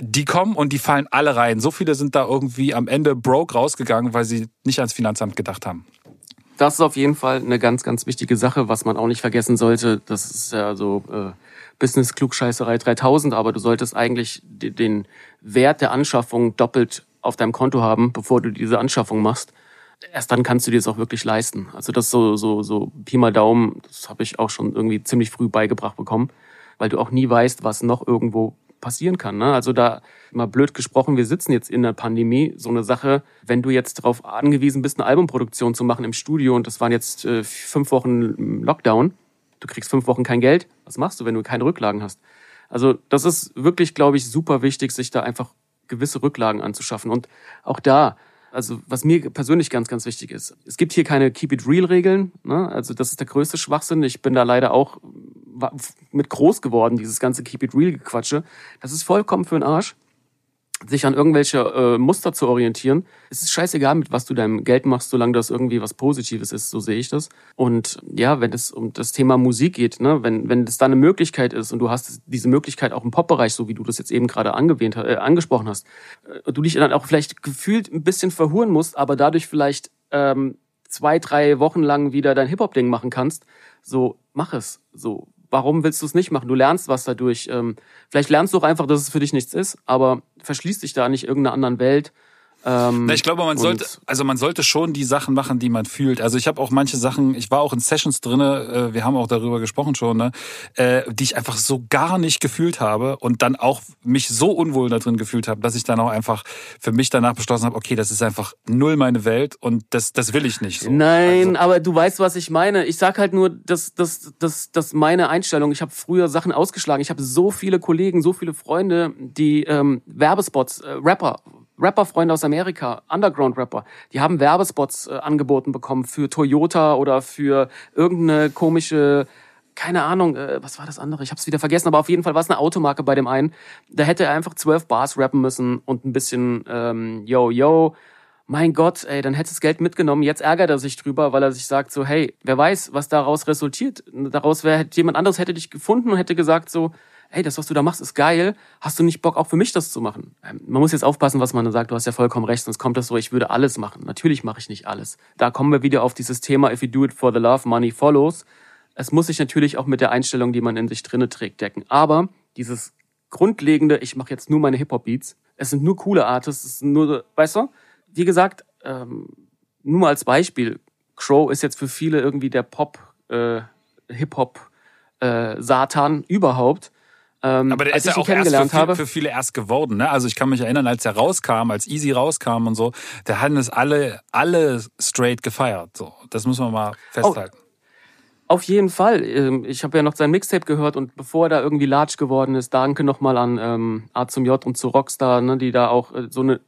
Die kommen und die fallen alle rein. So viele sind da irgendwie am Ende broke rausgegangen, weil sie nicht ans Finanzamt gedacht haben. Das ist auf jeden Fall eine ganz, ganz wichtige Sache, was man auch nicht vergessen sollte. Das ist ja so äh, Business Klugscheißerei 3000, aber du solltest eigentlich den Wert der Anschaffung doppelt auf deinem Konto haben, bevor du diese Anschaffung machst. Erst dann kannst du dir das auch wirklich leisten. Also das so so so Pi mal Daumen, das habe ich auch schon irgendwie ziemlich früh beigebracht bekommen, weil du auch nie weißt, was noch irgendwo passieren kann. Ne? Also da mal blöd gesprochen, wir sitzen jetzt in der Pandemie, so eine Sache, wenn du jetzt darauf angewiesen bist, eine Albumproduktion zu machen im Studio und das waren jetzt äh, fünf Wochen Lockdown, du kriegst fünf Wochen kein Geld, was machst du, wenn du keine Rücklagen hast? Also das ist wirklich, glaube ich, super wichtig, sich da einfach gewisse Rücklagen anzuschaffen. Und auch da, also was mir persönlich ganz, ganz wichtig ist, es gibt hier keine Keep It Real-Regeln. Ne? Also das ist der größte Schwachsinn. Ich bin da leider auch mit groß geworden, dieses ganze Keep It Real-Gequatsche. Das ist vollkommen für den Arsch sich an irgendwelche äh, Muster zu orientieren. Es ist scheißegal, mit was du deinem Geld machst, solange das irgendwie was Positives ist, so sehe ich das. Und ja, wenn es um das Thema Musik geht, ne, wenn, wenn es da eine Möglichkeit ist und du hast diese Möglichkeit auch im Popbereich, so wie du das jetzt eben gerade angewähnt, äh, angesprochen hast, äh, du dich dann auch vielleicht gefühlt ein bisschen verhuren musst, aber dadurch vielleicht ähm, zwei, drei Wochen lang wieder dein Hip-Hop-Ding machen kannst, so mach es. So, warum willst du es nicht machen? Du lernst was dadurch. Ähm, vielleicht lernst du auch einfach, dass es für dich nichts ist, aber verschließt dich da nicht irgendeiner anderen Welt ähm, Na, ich glaube, man sollte, also man sollte schon die Sachen machen, die man fühlt. Also ich habe auch manche Sachen, ich war auch in Sessions drinne, äh, wir haben auch darüber gesprochen schon, ne, äh, die ich einfach so gar nicht gefühlt habe und dann auch mich so unwohl da drin gefühlt habe, dass ich dann auch einfach für mich danach beschlossen habe, okay, das ist einfach null meine Welt und das, das will ich nicht. So. Nein, also, aber du weißt, was ich meine. Ich sag halt nur, dass das, das, das meine Einstellung. Ich habe früher Sachen ausgeschlagen. Ich habe so viele Kollegen, so viele Freunde, die ähm, Werbespots, äh, Rapper Rapper-Freunde aus Amerika, Underground-Rapper, die haben Werbespots äh, angeboten bekommen für Toyota oder für irgendeine komische, keine Ahnung, äh, was war das andere? Ich habe es wieder vergessen, aber auf jeden Fall war es eine Automarke bei dem einen. Da hätte er einfach zwölf Bars rappen müssen und ein bisschen ähm, yo, yo. Mein Gott, ey, dann hätte das Geld mitgenommen. Jetzt ärgert er sich drüber, weil er sich sagt so, hey, wer weiß, was daraus resultiert. Daraus wäre jemand anderes hätte dich gefunden und hätte gesagt so, hey, das, was du da machst, ist geil. Hast du nicht Bock, auch für mich das zu machen? Ähm, man muss jetzt aufpassen, was man da sagt. Du hast ja vollkommen recht, sonst kommt das so, ich würde alles machen. Natürlich mache ich nicht alles. Da kommen wir wieder auf dieses Thema, if you do it for the love, money follows. Es muss sich natürlich auch mit der Einstellung, die man in sich drinne trägt, decken. Aber dieses grundlegende, ich mache jetzt nur meine Hip-Hop-Beats, es sind nur coole Artists, es sind nur, weißt du? Wie gesagt, ähm, nur mal als Beispiel, Crow ist jetzt für viele irgendwie der Pop, äh, Hip-Hop, äh, Satan überhaupt. Ähm, Aber der ist ja auch erst für, habe, für, viele erst geworden. Ne? Also ich kann mich erinnern, als er rauskam, als Easy rauskam und so, da hatten es alle, alle straight gefeiert. So, das muss man mal festhalten. Oh, auf jeden Fall. Ähm, ich habe ja noch sein Mixtape gehört und bevor er da irgendwie large geworden ist, danke nochmal an ähm, A zum J und zu Rockstar, ne, die da auch äh, so, eine,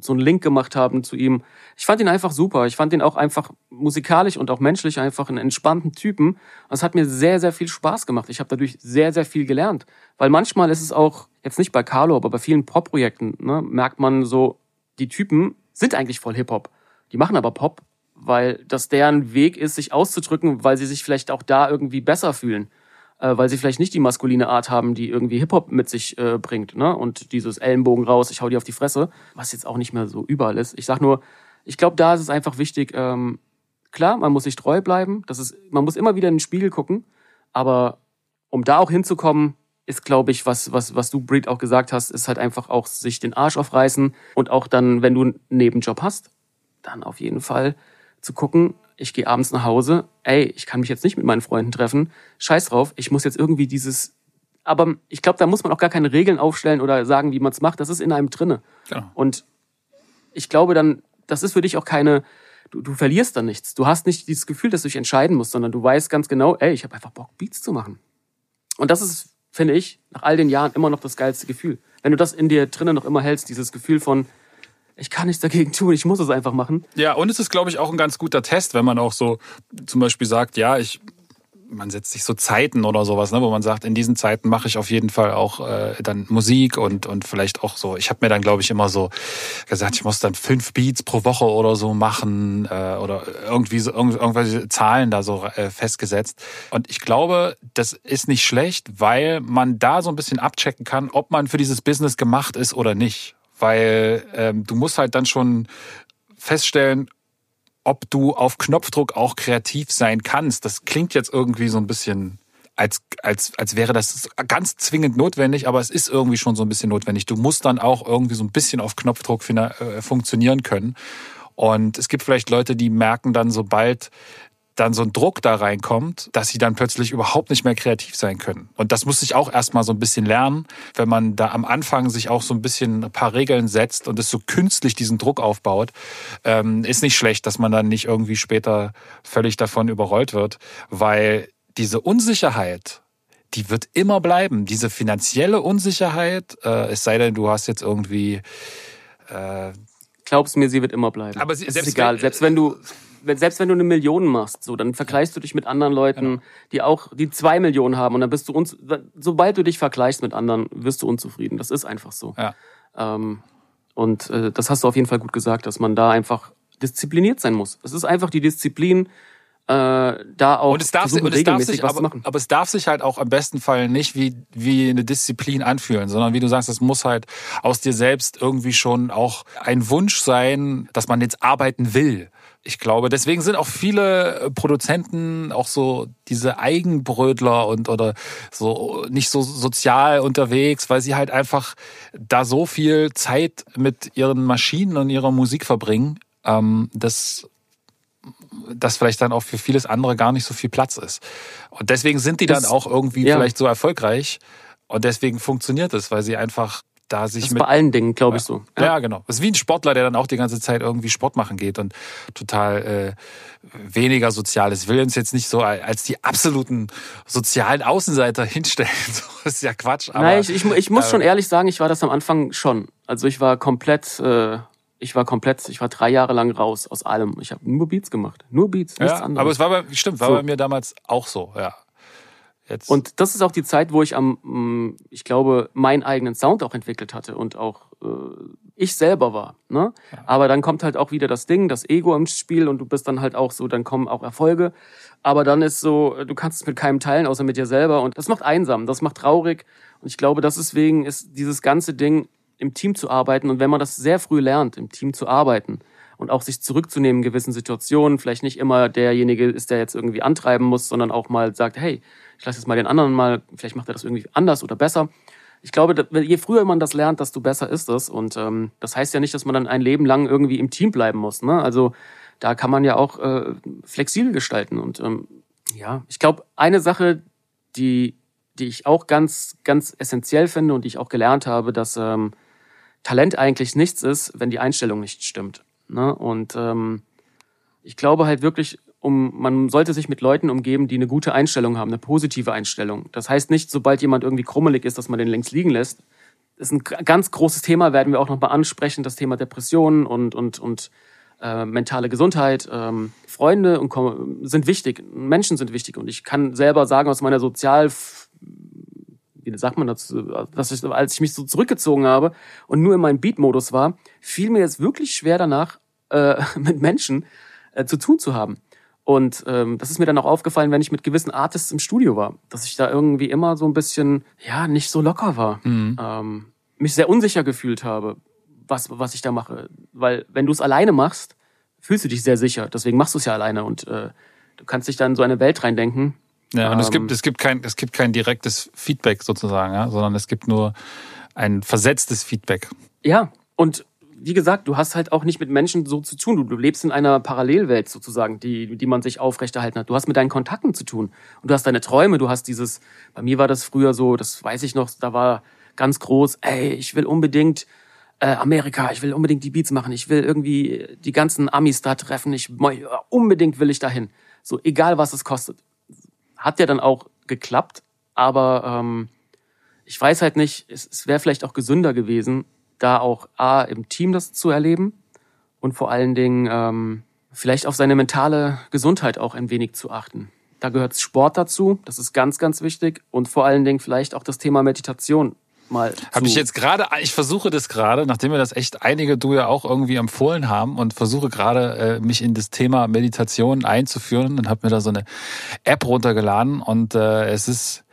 so einen Link gemacht haben zu ihm. Ich fand ihn einfach super. Ich fand ihn auch einfach musikalisch und auch menschlich einfach einen entspannten Typen. Es hat mir sehr, sehr viel Spaß gemacht. Ich habe dadurch sehr, sehr viel gelernt. Weil manchmal ist es auch, jetzt nicht bei Carlo, aber bei vielen Pop-Projekten, ne, merkt man so, die Typen sind eigentlich voll Hip-Hop. Die machen aber Pop weil das deren Weg ist, sich auszudrücken, weil sie sich vielleicht auch da irgendwie besser fühlen. Äh, weil sie vielleicht nicht die maskuline Art haben, die irgendwie Hip-Hop mit sich äh, bringt, ne? Und dieses Ellenbogen raus, ich hau dir auf die Fresse, was jetzt auch nicht mehr so überall ist. Ich sag nur, ich glaube, da ist es einfach wichtig, ähm, klar, man muss sich treu bleiben, das ist, man muss immer wieder in den Spiegel gucken, aber um da auch hinzukommen, ist, glaube ich, was, was, was du, Breed, auch gesagt hast, ist halt einfach auch sich den Arsch aufreißen und auch dann, wenn du einen Nebenjob hast, dann auf jeden Fall zu gucken, ich gehe abends nach Hause, ey, ich kann mich jetzt nicht mit meinen Freunden treffen, scheiß drauf, ich muss jetzt irgendwie dieses aber ich glaube, da muss man auch gar keine Regeln aufstellen oder sagen, wie man es macht. Das ist in einem drinne. Ja. Und ich glaube dann, das ist für dich auch keine, du, du verlierst dann nichts. Du hast nicht dieses Gefühl, dass du dich entscheiden musst, sondern du weißt ganz genau, ey, ich habe einfach Bock, Beats zu machen. Und das ist, finde ich, nach all den Jahren immer noch das geilste Gefühl. Wenn du das in dir drinnen noch immer hältst, dieses Gefühl von, ich kann nichts dagegen tun, ich muss es einfach machen. Ja, und es ist, glaube ich, auch ein ganz guter Test, wenn man auch so zum Beispiel sagt, ja, ich man setzt sich so Zeiten oder sowas, ne, wo man sagt, in diesen Zeiten mache ich auf jeden Fall auch äh, dann Musik und und vielleicht auch so. Ich habe mir dann glaube ich immer so gesagt, ich muss dann fünf Beats pro Woche oder so machen äh, oder irgendwie so irgend, irgendwelche Zahlen da so äh, festgesetzt. Und ich glaube, das ist nicht schlecht, weil man da so ein bisschen abchecken kann, ob man für dieses Business gemacht ist oder nicht. Weil ähm, du musst halt dann schon feststellen, ob du auf Knopfdruck auch kreativ sein kannst. Das klingt jetzt irgendwie so ein bisschen als, als, als wäre das ganz zwingend notwendig, aber es ist irgendwie schon so ein bisschen notwendig. Du musst dann auch irgendwie so ein bisschen auf Knopfdruck äh, funktionieren können. Und es gibt vielleicht Leute, die merken dann, sobald dann so ein Druck da reinkommt, dass sie dann plötzlich überhaupt nicht mehr kreativ sein können. Und das muss ich auch erstmal so ein bisschen lernen, wenn man da am Anfang sich auch so ein bisschen ein paar Regeln setzt und es so künstlich diesen Druck aufbaut, ähm, ist nicht schlecht, dass man dann nicht irgendwie später völlig davon überrollt wird, weil diese Unsicherheit, die wird immer bleiben. Diese finanzielle Unsicherheit, äh, es sei denn, du hast jetzt irgendwie äh, Glaubst mir, sie wird immer bleiben. Aber sie, selbst ist egal. Wenn, selbst wenn du wenn, selbst wenn du eine Million machst, so, dann vergleichst du dich mit anderen Leuten, genau. die auch, die zwei Millionen haben und dann bist du uns, sobald du dich vergleichst mit anderen, wirst du unzufrieden. Das ist einfach so. Ja. Ähm, und äh, das hast du auf jeden Fall gut gesagt, dass man da einfach diszipliniert sein muss. Es ist einfach die Disziplin, äh, da auch und es darf, versuchen, und es darf sich, aber, aber, es darf sich halt auch am besten Fall nicht wie, wie eine Disziplin anfühlen, sondern wie du sagst, es muss halt aus dir selbst irgendwie schon auch ein Wunsch sein, dass man jetzt arbeiten will ich glaube, deswegen sind auch viele äh, Produzenten auch so diese Eigenbrötler und oder so nicht so sozial unterwegs, weil sie halt einfach da so viel Zeit mit ihren Maschinen und ihrer Musik verbringen, ähm, dass dass vielleicht dann auch für vieles andere gar nicht so viel Platz ist. Und deswegen sind die dann das, auch irgendwie ja. vielleicht so erfolgreich und deswegen funktioniert es, weil sie einfach da sich das ist mit, bei allen Dingen, glaube ich so. Ja. ja. genau. Das ist wie ein Sportler, der dann auch die ganze Zeit irgendwie Sport machen geht und total äh, weniger sozial ist. Ich will uns jetzt nicht so als die absoluten sozialen Außenseiter *laughs* hinstellen. das ist ja Quatsch. Aber, Nein, ich, ich, ich muss äh, schon ehrlich sagen, ich war das am Anfang schon. Also ich war komplett, äh, ich war komplett, ich war drei Jahre lang raus aus allem. Ich habe nur Beats gemacht, nur Beats, nichts ja, anderes. Aber es war bei, stimmt, war so. bei mir damals auch so, ja. Jetzt. Und das ist auch die Zeit, wo ich am, mm, ich glaube, meinen eigenen Sound auch entwickelt hatte und auch äh, ich selber war. Ne? Ja. Aber dann kommt halt auch wieder das Ding, das Ego im Spiel und du bist dann halt auch so, dann kommen auch Erfolge. Aber dann ist so, du kannst es mit keinem teilen, außer mit dir selber. Und das macht einsam, das macht traurig. Und ich glaube, deswegen ist dieses ganze Ding, im Team zu arbeiten. Und wenn man das sehr früh lernt, im Team zu arbeiten, und auch sich zurückzunehmen in gewissen Situationen. Vielleicht nicht immer derjenige ist, der jetzt irgendwie antreiben muss, sondern auch mal sagt, hey, ich lasse jetzt mal den anderen mal, vielleicht macht er das irgendwie anders oder besser. Ich glaube, je früher man das lernt, desto besser ist es. Und ähm, das heißt ja nicht, dass man dann ein Leben lang irgendwie im Team bleiben muss. Ne? Also da kann man ja auch äh, flexibel gestalten. Und ähm, ja, ich glaube, eine Sache, die, die ich auch ganz, ganz essentiell finde und die ich auch gelernt habe, dass ähm, Talent eigentlich nichts ist, wenn die Einstellung nicht stimmt. Ne? Und ähm, ich glaube halt wirklich, um, man sollte sich mit Leuten umgeben, die eine gute Einstellung haben, eine positive Einstellung. Das heißt nicht, sobald jemand irgendwie krummelig ist, dass man den längst liegen lässt. Das ist ein ganz großes Thema, werden wir auch nochmal ansprechen, das Thema Depressionen und, und, und äh, mentale Gesundheit. Ähm, Freunde und, sind wichtig, Menschen sind wichtig. Und ich kann selber sagen, aus meiner Sozial wie sagt man dazu, dass ich, als ich mich so zurückgezogen habe und nur in meinem Beat-Modus war, fiel mir jetzt wirklich schwer danach, äh, *laughs* mit Menschen äh, zu tun zu haben. Und ähm, das ist mir dann auch aufgefallen, wenn ich mit gewissen Artists im Studio war, dass ich da irgendwie immer so ein bisschen, ja, nicht so locker war. Mhm. Ähm, mich sehr unsicher gefühlt habe, was, was ich da mache. Weil wenn du es alleine machst, fühlst du dich sehr sicher. Deswegen machst du es ja alleine und äh, du kannst dich dann in so eine Welt reindenken. Ja, und ähm, es gibt, es gibt kein, es gibt kein direktes Feedback sozusagen, ja, sondern es gibt nur ein versetztes Feedback. Ja, und wie gesagt, du hast halt auch nicht mit Menschen so zu tun. Du, du lebst in einer Parallelwelt sozusagen, die, die man sich aufrechterhalten hat. Du hast mit deinen Kontakten zu tun. Und du hast deine Träume, du hast dieses, bei mir war das früher so, das weiß ich noch, da war ganz groß, ey, ich will unbedingt äh, Amerika, ich will unbedingt die Beats machen, ich will irgendwie die ganzen Amis da treffen, ich unbedingt will ich dahin. So, egal was es kostet. Hat ja dann auch geklappt, aber ähm, ich weiß halt nicht, es, es wäre vielleicht auch gesünder gewesen, da auch A, im Team das zu erleben und vor allen Dingen ähm, vielleicht auf seine mentale Gesundheit auch ein wenig zu achten. Da gehört Sport dazu, das ist ganz, ganz wichtig und vor allen Dingen vielleicht auch das Thema Meditation mal. Habe ich jetzt gerade, ich versuche das gerade, nachdem wir das echt einige du ja auch irgendwie empfohlen haben und versuche gerade äh, mich in das Thema Meditation einzuführen und habe mir da so eine App runtergeladen und äh, es ist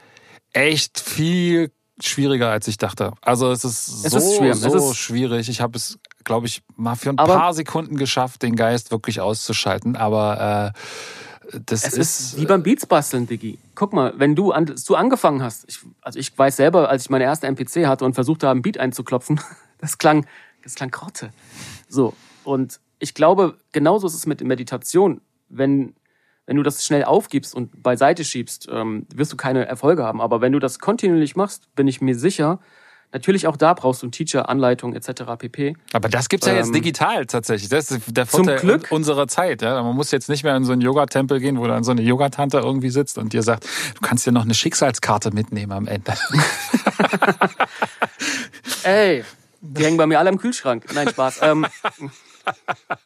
echt viel schwieriger als ich dachte. Also es ist es so, ist schwer. so ist schwierig. Ich habe es, glaube ich, mal für ein paar Sekunden geschafft, den Geist wirklich auszuschalten, aber äh, das es ist, ist wie beim Beats basteln, Diggi. Guck mal, wenn du, an, du angefangen hast, ich, also ich weiß selber, als ich meine erste MPC hatte und versucht habe, einen Beat einzuklopfen, *laughs* das klang, das klang Krotte. So. Und ich glaube, genauso ist es mit Meditation. Wenn, wenn du das schnell aufgibst und beiseite schiebst, ähm, wirst du keine Erfolge haben. Aber wenn du das kontinuierlich machst, bin ich mir sicher, Natürlich auch da brauchst du einen Teacher, Anleitung etc. pp. Aber das gibt's ja ähm, jetzt digital tatsächlich. Das ist der Vorteil zum Glück. unserer Zeit. Ja? Man muss jetzt nicht mehr in so einen Yogatempel gehen, wo dann so eine Yogatante irgendwie sitzt und dir sagt, du kannst dir noch eine Schicksalskarte mitnehmen am Ende. *laughs* Ey, die hängen bei mir alle im Kühlschrank. Nein, Spaß. ähm,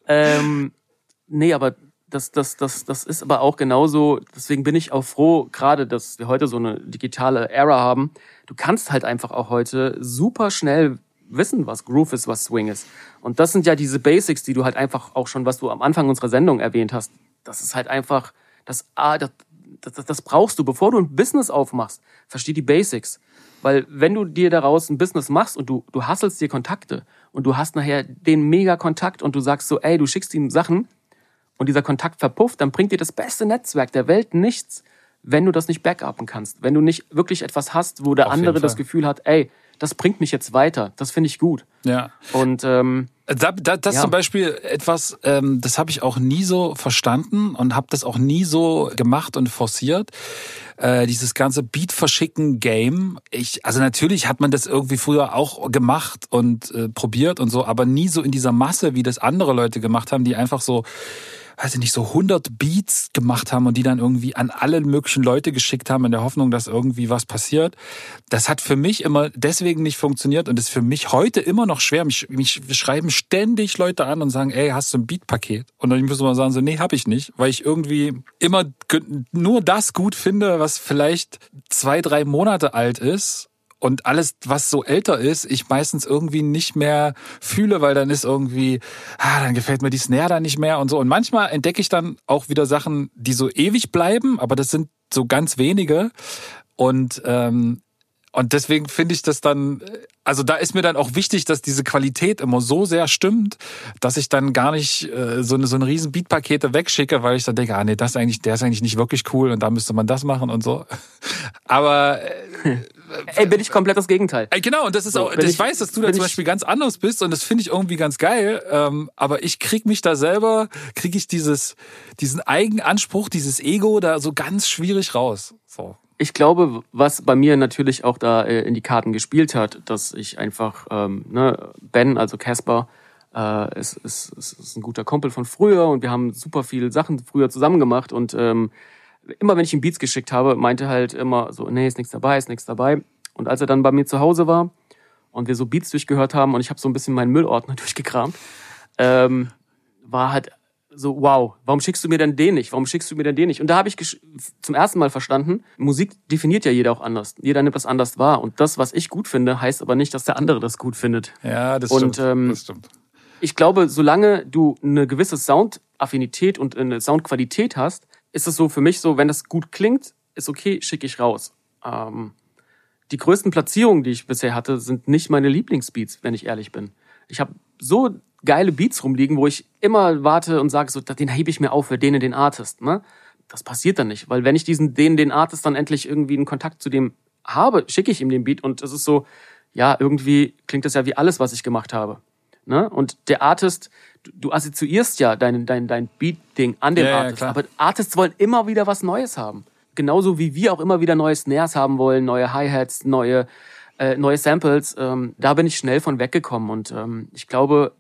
ähm, nee, aber das, das, das, das ist aber auch genauso, deswegen bin ich auch froh, gerade, dass wir heute so eine digitale Era haben. Du kannst halt einfach auch heute super schnell wissen, was Groove ist, was Swing ist. Und das sind ja diese Basics, die du halt einfach auch schon, was du am Anfang unserer Sendung erwähnt hast. Das ist halt einfach, das, ah, das, das, das brauchst du, bevor du ein Business aufmachst. Versteh die Basics. Weil wenn du dir daraus ein Business machst und du, du hasselst dir Kontakte und du hast nachher den mega Kontakt und du sagst so, ey, du schickst ihm Sachen, und dieser Kontakt verpufft, dann bringt dir das beste Netzwerk der Welt nichts, wenn du das nicht backupen kannst. Wenn du nicht wirklich etwas hast, wo der Auf andere das Gefühl hat, ey, das bringt mich jetzt weiter. Das finde ich gut. Ja. Und ähm, da, da, das ja. zum Beispiel etwas, ähm, das habe ich auch nie so verstanden und habe das auch nie so gemacht und forciert. Äh, dieses ganze Beat verschicken Game. Ich, also natürlich hat man das irgendwie früher auch gemacht und äh, probiert und so, aber nie so in dieser Masse, wie das andere Leute gemacht haben, die einfach so weiß ich nicht, so 100 Beats gemacht haben und die dann irgendwie an alle möglichen Leute geschickt haben in der Hoffnung, dass irgendwie was passiert. Das hat für mich immer deswegen nicht funktioniert und ist für mich heute immer noch schwer. Mich, mich schreiben ständig Leute an und sagen, ey, hast du ein Beatpaket? Und dann muss man sagen, so, nee, hab ich nicht, weil ich irgendwie immer nur das gut finde, was vielleicht zwei, drei Monate alt ist und alles, was so älter ist, ich meistens irgendwie nicht mehr fühle, weil dann ist irgendwie, ah, dann gefällt mir die Snare da nicht mehr und so. Und manchmal entdecke ich dann auch wieder Sachen, die so ewig bleiben, aber das sind so ganz wenige. Und ähm, und deswegen finde ich das dann, also da ist mir dann auch wichtig, dass diese Qualität immer so sehr stimmt, dass ich dann gar nicht äh, so eine so eine riesen Beatpakete wegschicke, weil ich dann denke, ah nee, das eigentlich, der ist eigentlich nicht wirklich cool und da müsste man das machen und so. *laughs* Aber äh, *laughs* Ey, bin ich komplett das Gegenteil. Ey, genau, und das ist so, auch, ich, ich, weiß, dass du da zum Beispiel ganz anders bist und das finde ich irgendwie ganz geil. Ähm, aber ich krieg mich da selber, krieg ich dieses, diesen Eigenanspruch, dieses Ego da so ganz schwierig raus. So. Ich glaube, was bei mir natürlich auch da äh, in die Karten gespielt hat, dass ich einfach, ähm, ne, Ben, also Casper, äh, ist, ist, ist ein guter Kumpel von früher und wir haben super viele Sachen früher zusammen gemacht und ähm, immer wenn ich ihm Beats geschickt habe, meinte halt immer so, nee, ist nichts dabei, ist nichts dabei. Und als er dann bei mir zu Hause war und wir so Beats durchgehört haben und ich habe so ein bisschen meinen Müllordner *laughs* durchgekramt, ähm, war halt so, wow, warum schickst du mir denn den nicht? Warum schickst du mir denn den nicht? Und da habe ich zum ersten Mal verstanden, Musik definiert ja jeder auch anders. Jeder nimmt das anders wahr. Und das, was ich gut finde, heißt aber nicht, dass der andere das gut findet. Ja, das und, stimmt. Ähm, das stimmt. Ich glaube, solange du eine gewisse Soundaffinität und eine Soundqualität hast, ist es so für mich so, wenn das gut klingt, ist okay, schicke ich raus. Ähm, die größten Platzierungen, die ich bisher hatte, sind nicht meine Lieblingsbeats, wenn ich ehrlich bin. Ich habe so geile Beats rumliegen, wo ich immer warte und sage, so, den hebe ich mir auf für den in den Artist. Ne? Das passiert dann nicht, weil wenn ich diesen den den Artist dann endlich irgendwie einen Kontakt zu dem habe, schicke ich ihm den Beat und es ist so, ja, irgendwie klingt das ja wie alles, was ich gemacht habe. Ne? Und der Artist, du, du assoziierst ja dein, dein, dein Beat-Ding an den Ja, ja, Artist. klar. aber Artists wollen immer wieder was Neues haben. Genauso wie wir auch immer wieder neue Snares haben wollen, neue Hi-Hats, neue, äh, neue Samples. Ähm, da bin ich schnell von weggekommen. Und ähm, ich glaube,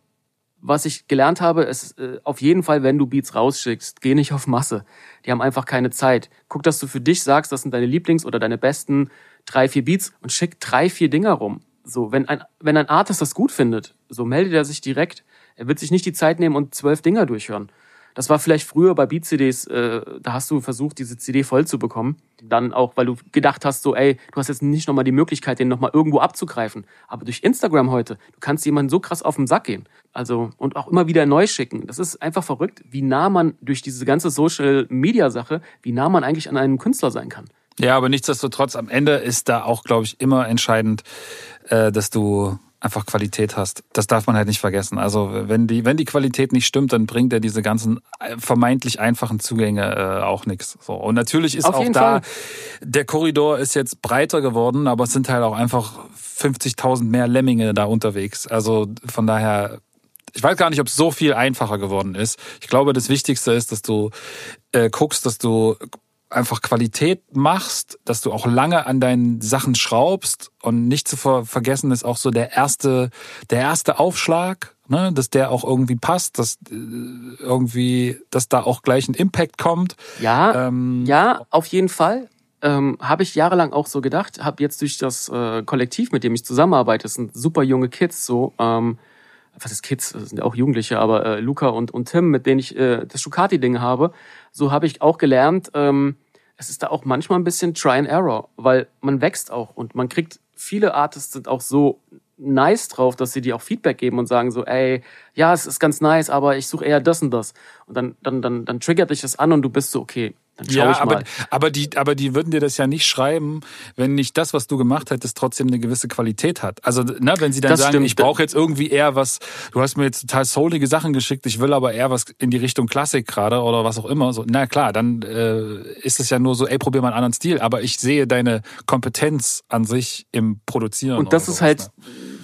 was ich gelernt habe, ist äh, auf jeden Fall, wenn du Beats rausschickst, geh nicht auf Masse. Die haben einfach keine Zeit. Guck, dass du für dich sagst, das sind deine Lieblings- oder deine besten drei, vier Beats und schick drei, vier Dinger rum. So, wenn ein, wenn ein Artist das gut findet, so meldet er sich direkt. Er wird sich nicht die Zeit nehmen und zwölf Dinger durchhören. Das war vielleicht früher bei Beat-CDs, äh, da hast du versucht, diese CD voll zu bekommen. Dann auch, weil du gedacht hast, so, ey, du hast jetzt nicht nochmal die Möglichkeit, den nochmal irgendwo abzugreifen. Aber durch Instagram heute, du kannst jemanden so krass auf den Sack gehen. Also, und auch immer wieder neu schicken. Das ist einfach verrückt, wie nah man durch diese ganze Social-Media-Sache, wie nah man eigentlich an einem Künstler sein kann. Ja, aber nichtsdestotrotz, am Ende ist da auch, glaube ich, immer entscheidend, äh, dass du einfach Qualität hast. Das darf man halt nicht vergessen. Also wenn die, wenn die Qualität nicht stimmt, dann bringt er diese ganzen äh, vermeintlich einfachen Zugänge äh, auch nichts. So. Und natürlich ist Auf auch da, Fall. der Korridor ist jetzt breiter geworden, aber es sind halt auch einfach 50.000 mehr Lemminge da unterwegs. Also von daher, ich weiß gar nicht, ob es so viel einfacher geworden ist. Ich glaube, das Wichtigste ist, dass du äh, guckst, dass du einfach Qualität machst, dass du auch lange an deinen Sachen schraubst und nicht zu ver vergessen ist auch so der erste, der erste Aufschlag, ne, dass der auch irgendwie passt, dass äh, irgendwie, dass da auch gleich ein Impact kommt. Ja, Ähm, ja, auf jeden Fall. Ähm, habe ich jahrelang auch so gedacht. Habe jetzt durch das äh, Kollektiv, mit dem ich zusammenarbeite, das sind super junge Kids, so, ähm, was ist Kids, das sind ja auch Jugendliche, aber äh, Luca und, und Tim, mit denen ich äh, das Schucati-Ding habe, so habe ich auch gelernt, ähm, es ist da auch manchmal ein bisschen Try and Error, weil man wächst auch und man kriegt, viele Artists sind auch so nice drauf, dass sie dir auch Feedback geben und sagen so, ey, ja, es ist ganz nice, aber ich suche eher das und das. Und dann, dann, dann, dann triggert dich das an und du bist so, okay, dann schau Ja, ich aber, mal. aber, die, aber die würden dir das ja nicht schreiben, wenn nicht das, was du gemacht hättest, trotzdem eine gewisse Qualität hat. Also, ne, wenn sie dann Das sagen, stimmt. ich brauche jetzt irgendwie eher was, du hast mir jetzt total soulige Sachen geschickt, ich will aber eher was in die Richtung Klassik gerade oder was auch immer. So, na klar, dann äh, ist es ja nur so, ey, probier mal einen anderen Stil. Aber ich sehe deine Kompetenz an sich im Produzieren. Und das ist halt, ne?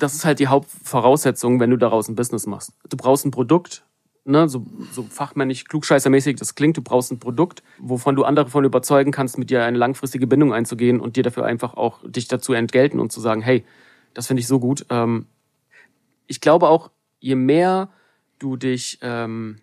Das ist halt die Hauptvoraussetzung, wenn du daraus ein Business machst. Du brauchst ein Produkt, ne, so, so fachmännisch, klugscheißermäßig das klingt, du brauchst ein Produkt, wovon du andere von überzeugen kannst, mit dir eine langfristige Bindung einzugehen und dir dafür einfach auch dich dazu entgelten und zu sagen, hey, das finde ich so gut. Ähm, ich glaube auch, je mehr du dich ähm,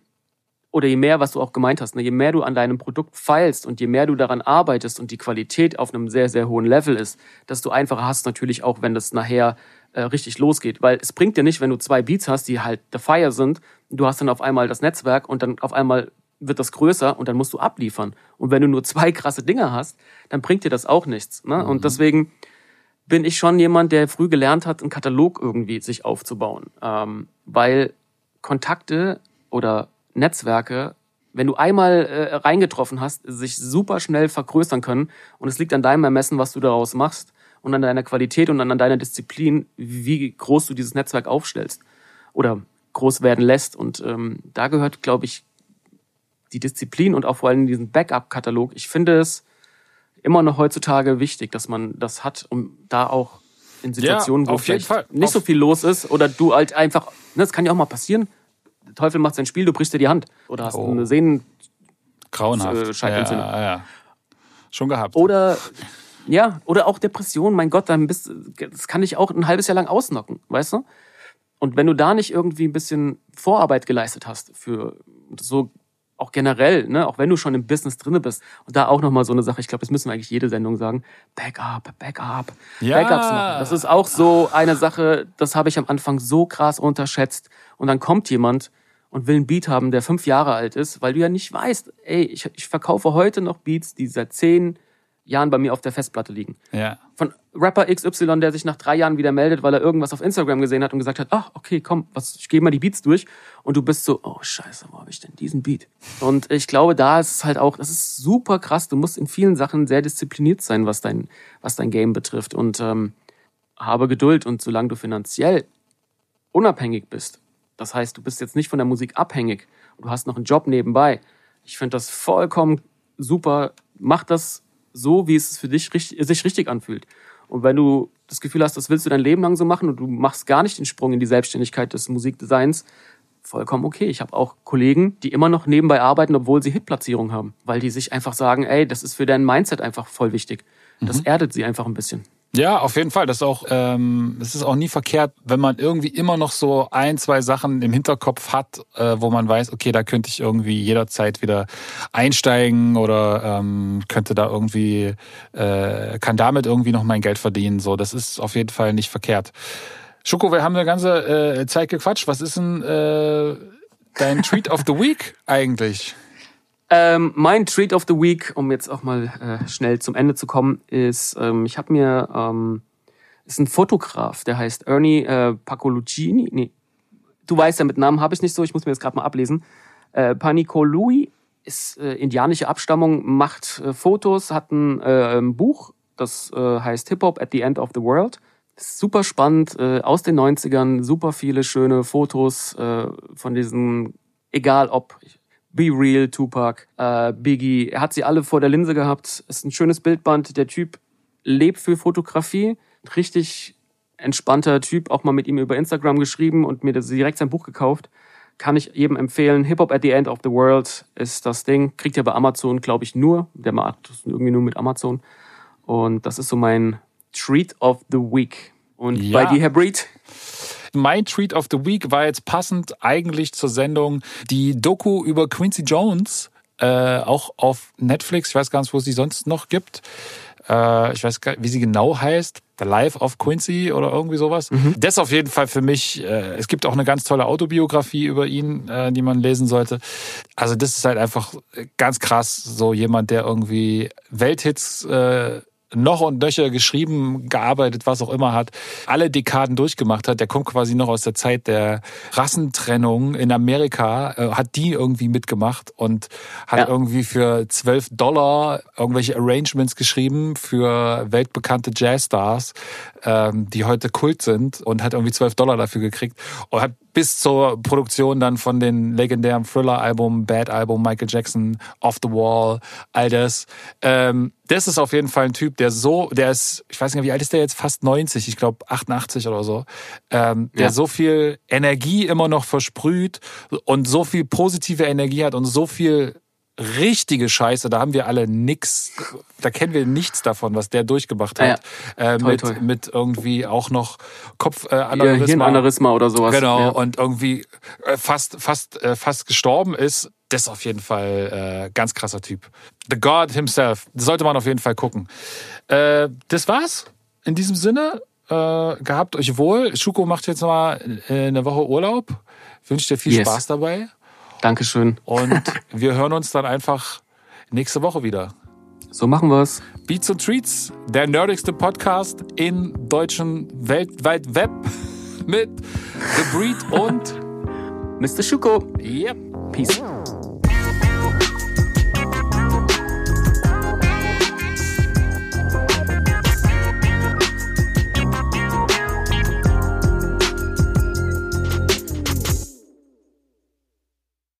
oder je mehr, was du auch gemeint hast, ne, je mehr du an deinem Produkt feilst und je mehr du daran arbeitest und die Qualität auf einem sehr, sehr hohen Level ist, desto einfacher hast du natürlich auch, wenn das nachher äh, richtig losgeht. Weil es bringt dir nicht, wenn du zwei Beats hast, die halt the fire sind, du hast dann auf einmal das Netzwerk und dann auf einmal wird das größer und dann musst du abliefern. Und wenn du nur zwei krasse Dinger hast, dann bringt dir das auch nichts. Ne? Und deswegen bin ich schon jemand, der früh gelernt hat, einen Katalog irgendwie sich aufzubauen. Ähm, weil Kontakte oder Netzwerke, wenn du einmal äh, reingetroffen hast, sich super schnell vergrößern können. Und es liegt an deinem Ermessen, was du daraus machst und an deiner Qualität und an deiner Disziplin, wie groß du dieses Netzwerk aufstellst oder groß werden lässt. Und ähm, da gehört, glaube ich, die Disziplin und auch vor allem diesen Backup-Katalog. Ich finde es immer noch heutzutage wichtig, dass man das hat, um da auch in Situationen, Ja, wo vielleicht nicht Auf- so viel los ist oder du halt einfach, ne, das kann ja auch mal passieren. Der Teufel macht sein Spiel, du brichst dir die Hand oder hast Oh. eine Sehnen Grauenhaft. äh, Scheidentzündung. Ja, ja. Schon gehabt. oder ja, oder auch Depression, mein Gott, dann bist das kann dich auch ein halbes Jahr lang ausnocken, weißt du? Und wenn du da nicht irgendwie ein bisschen Vorarbeit geleistet hast für so auch generell, ne, auch wenn du schon im Business drinne bist und da auch noch mal so eine Sache, ich glaube, das müssen wir eigentlich jede Sendung sagen, Backup, Backup, Ja. Backups machen. Das ist auch so eine Sache, das habe ich am Anfang so krass unterschätzt und dann kommt jemand und will einen Beat haben, der fünf Jahre alt ist, weil du ja nicht weißt, ey, ich, ich verkaufe heute noch Beats, die seit zehn Jahren bei mir auf der Festplatte liegen. Ja. Von Rapper XY, der sich nach drei Jahren wieder meldet, weil er irgendwas auf Instagram gesehen hat und gesagt hat, ach, okay, komm, was, ich gehe mal die Beats durch. Und du bist so, oh scheiße, wo habe ich denn diesen Beat? Und ich glaube, da ist es halt auch, das ist super krass. Du musst in vielen Sachen sehr diszipliniert sein, was dein, was dein Game betrifft. Und ähm, habe Geduld. Und solange du finanziell unabhängig bist, das heißt, du bist jetzt nicht von der Musik abhängig und du hast noch einen Job nebenbei. Ich finde das vollkommen super. Mach das so, wie es für dich richtig, sich richtig anfühlt. Und wenn du das Gefühl hast, das willst du dein Leben lang so machen und du machst gar nicht den Sprung in die Selbstständigkeit des Musikdesigns, vollkommen okay. Ich habe auch Kollegen, die immer noch nebenbei arbeiten, obwohl sie Hitplatzierung haben, weil die sich einfach sagen, ey, das ist für dein Mindset einfach voll wichtig. Das mhm. erdet sie einfach ein bisschen. Ja, auf jeden Fall. Das ist auch, ähm, es ist auch nie verkehrt, wenn man irgendwie immer noch so ein, zwei Sachen im Hinterkopf hat, äh, wo man weiß, okay, da könnte ich irgendwie jederzeit wieder einsteigen oder ähm, könnte da irgendwie, äh, kann damit irgendwie noch mein Geld verdienen. So, das ist auf jeden Fall nicht verkehrt. Schoko, wir haben eine ganze äh, Zeit gequatscht. Was ist denn äh, dein Treat of the Week eigentlich? Ähm, mein Treat of the Week, um jetzt auch mal äh, schnell zum Ende zu kommen, ist, ähm, ich habe mir, ähm, ist ein Fotograf, der heißt Ernie äh, Pacoluccini. Nee, du weißt ja, mit Namen habe ich nicht so, ich muss mir das gerade mal ablesen. Äh, Panicolui ist äh, indianische Abstammung, macht äh, Fotos, hat ein äh, Buch, das äh, heißt Hip Hop at the End of the World. Ist super spannend, äh, aus den 90ern, super viele schöne Fotos äh, von diesen, egal ob, Be Real, Tupac, äh, Biggie. Er hat sie alle vor der Linse gehabt. Ist ein schönes Bildband. Der Typ lebt für Fotografie. Richtig entspannter Typ. Auch mal mit ihm über Instagram geschrieben und mir direkt sein Buch gekauft. Kann ich jedem empfehlen. Hip Hop at the End of the World ist das Ding. Kriegt ihr bei Amazon, glaube ich, nur. Der macht das irgendwie nur mit Amazon. Und das ist so mein Treat of the Week. Und ja. bei dir, Herr Breed? Mein Treat of the Week war jetzt passend eigentlich zur Sendung die Doku über Quincy Jones, äh, auch auf Netflix. Ich weiß gar nicht, wo es sie sonst noch gibt. Äh, ich weiß gar nicht, wie sie genau heißt. The Life of Quincy oder irgendwie sowas. Mhm. Das auf jeden Fall für mich. Äh, es gibt auch eine ganz tolle Autobiografie über ihn, äh, die man lesen sollte. Also das ist halt einfach ganz krass, so jemand, der irgendwie Welthits äh, noch und nöcher geschrieben, gearbeitet, was auch immer hat, alle Dekaden durchgemacht hat. Der kommt quasi noch aus der Zeit der Rassentrennung in Amerika, äh, hat die irgendwie mitgemacht und hat ja. irgendwie für 12 Dollar irgendwelche Arrangements geschrieben für weltbekannte Jazzstars, ähm, die heute Kult sind und hat irgendwie 12 Dollar dafür gekriegt und hat bis zur Produktion dann von den legendären Thriller-Album, Bad-Album, Michael Jackson, Off the Wall, all das. Ähm, das ist auf jeden Fall ein Typ, der so, der ist, ich weiß nicht, wie alt ist der jetzt? Fast 90, ich glaube 88 oder so. Ähm, der ja. so viel Energie immer noch versprüht und so viel positive Energie hat und so viel richtige Scheiße, da haben wir alle nix, da kennen wir nichts davon, was der durchgemacht hat. Ah ja. Äh, toll, mit, toll. mit irgendwie auch noch Kopfaneurysma. Äh, Hirnaneurysma oder sowas. Genau, ja. und irgendwie äh, fast, fast, äh, fast gestorben ist. Das ist auf jeden Fall äh, ganz krasser Typ. The God himself. Das sollte man auf jeden Fall gucken. Äh, das war's. In diesem Sinne, äh, gehabt euch wohl. Schuko macht jetzt mal äh, eine Woche Urlaub. Wünsche dir viel yes. Spaß dabei. Dankeschön. Und *laughs* wir hören uns dann einfach nächste Woche wieder. So machen wir's. Beats und Treats, der nerdigste Podcast in deutschen weltweit Web *laughs* mit The Breed und Mr. Schuko. Yep. Peace.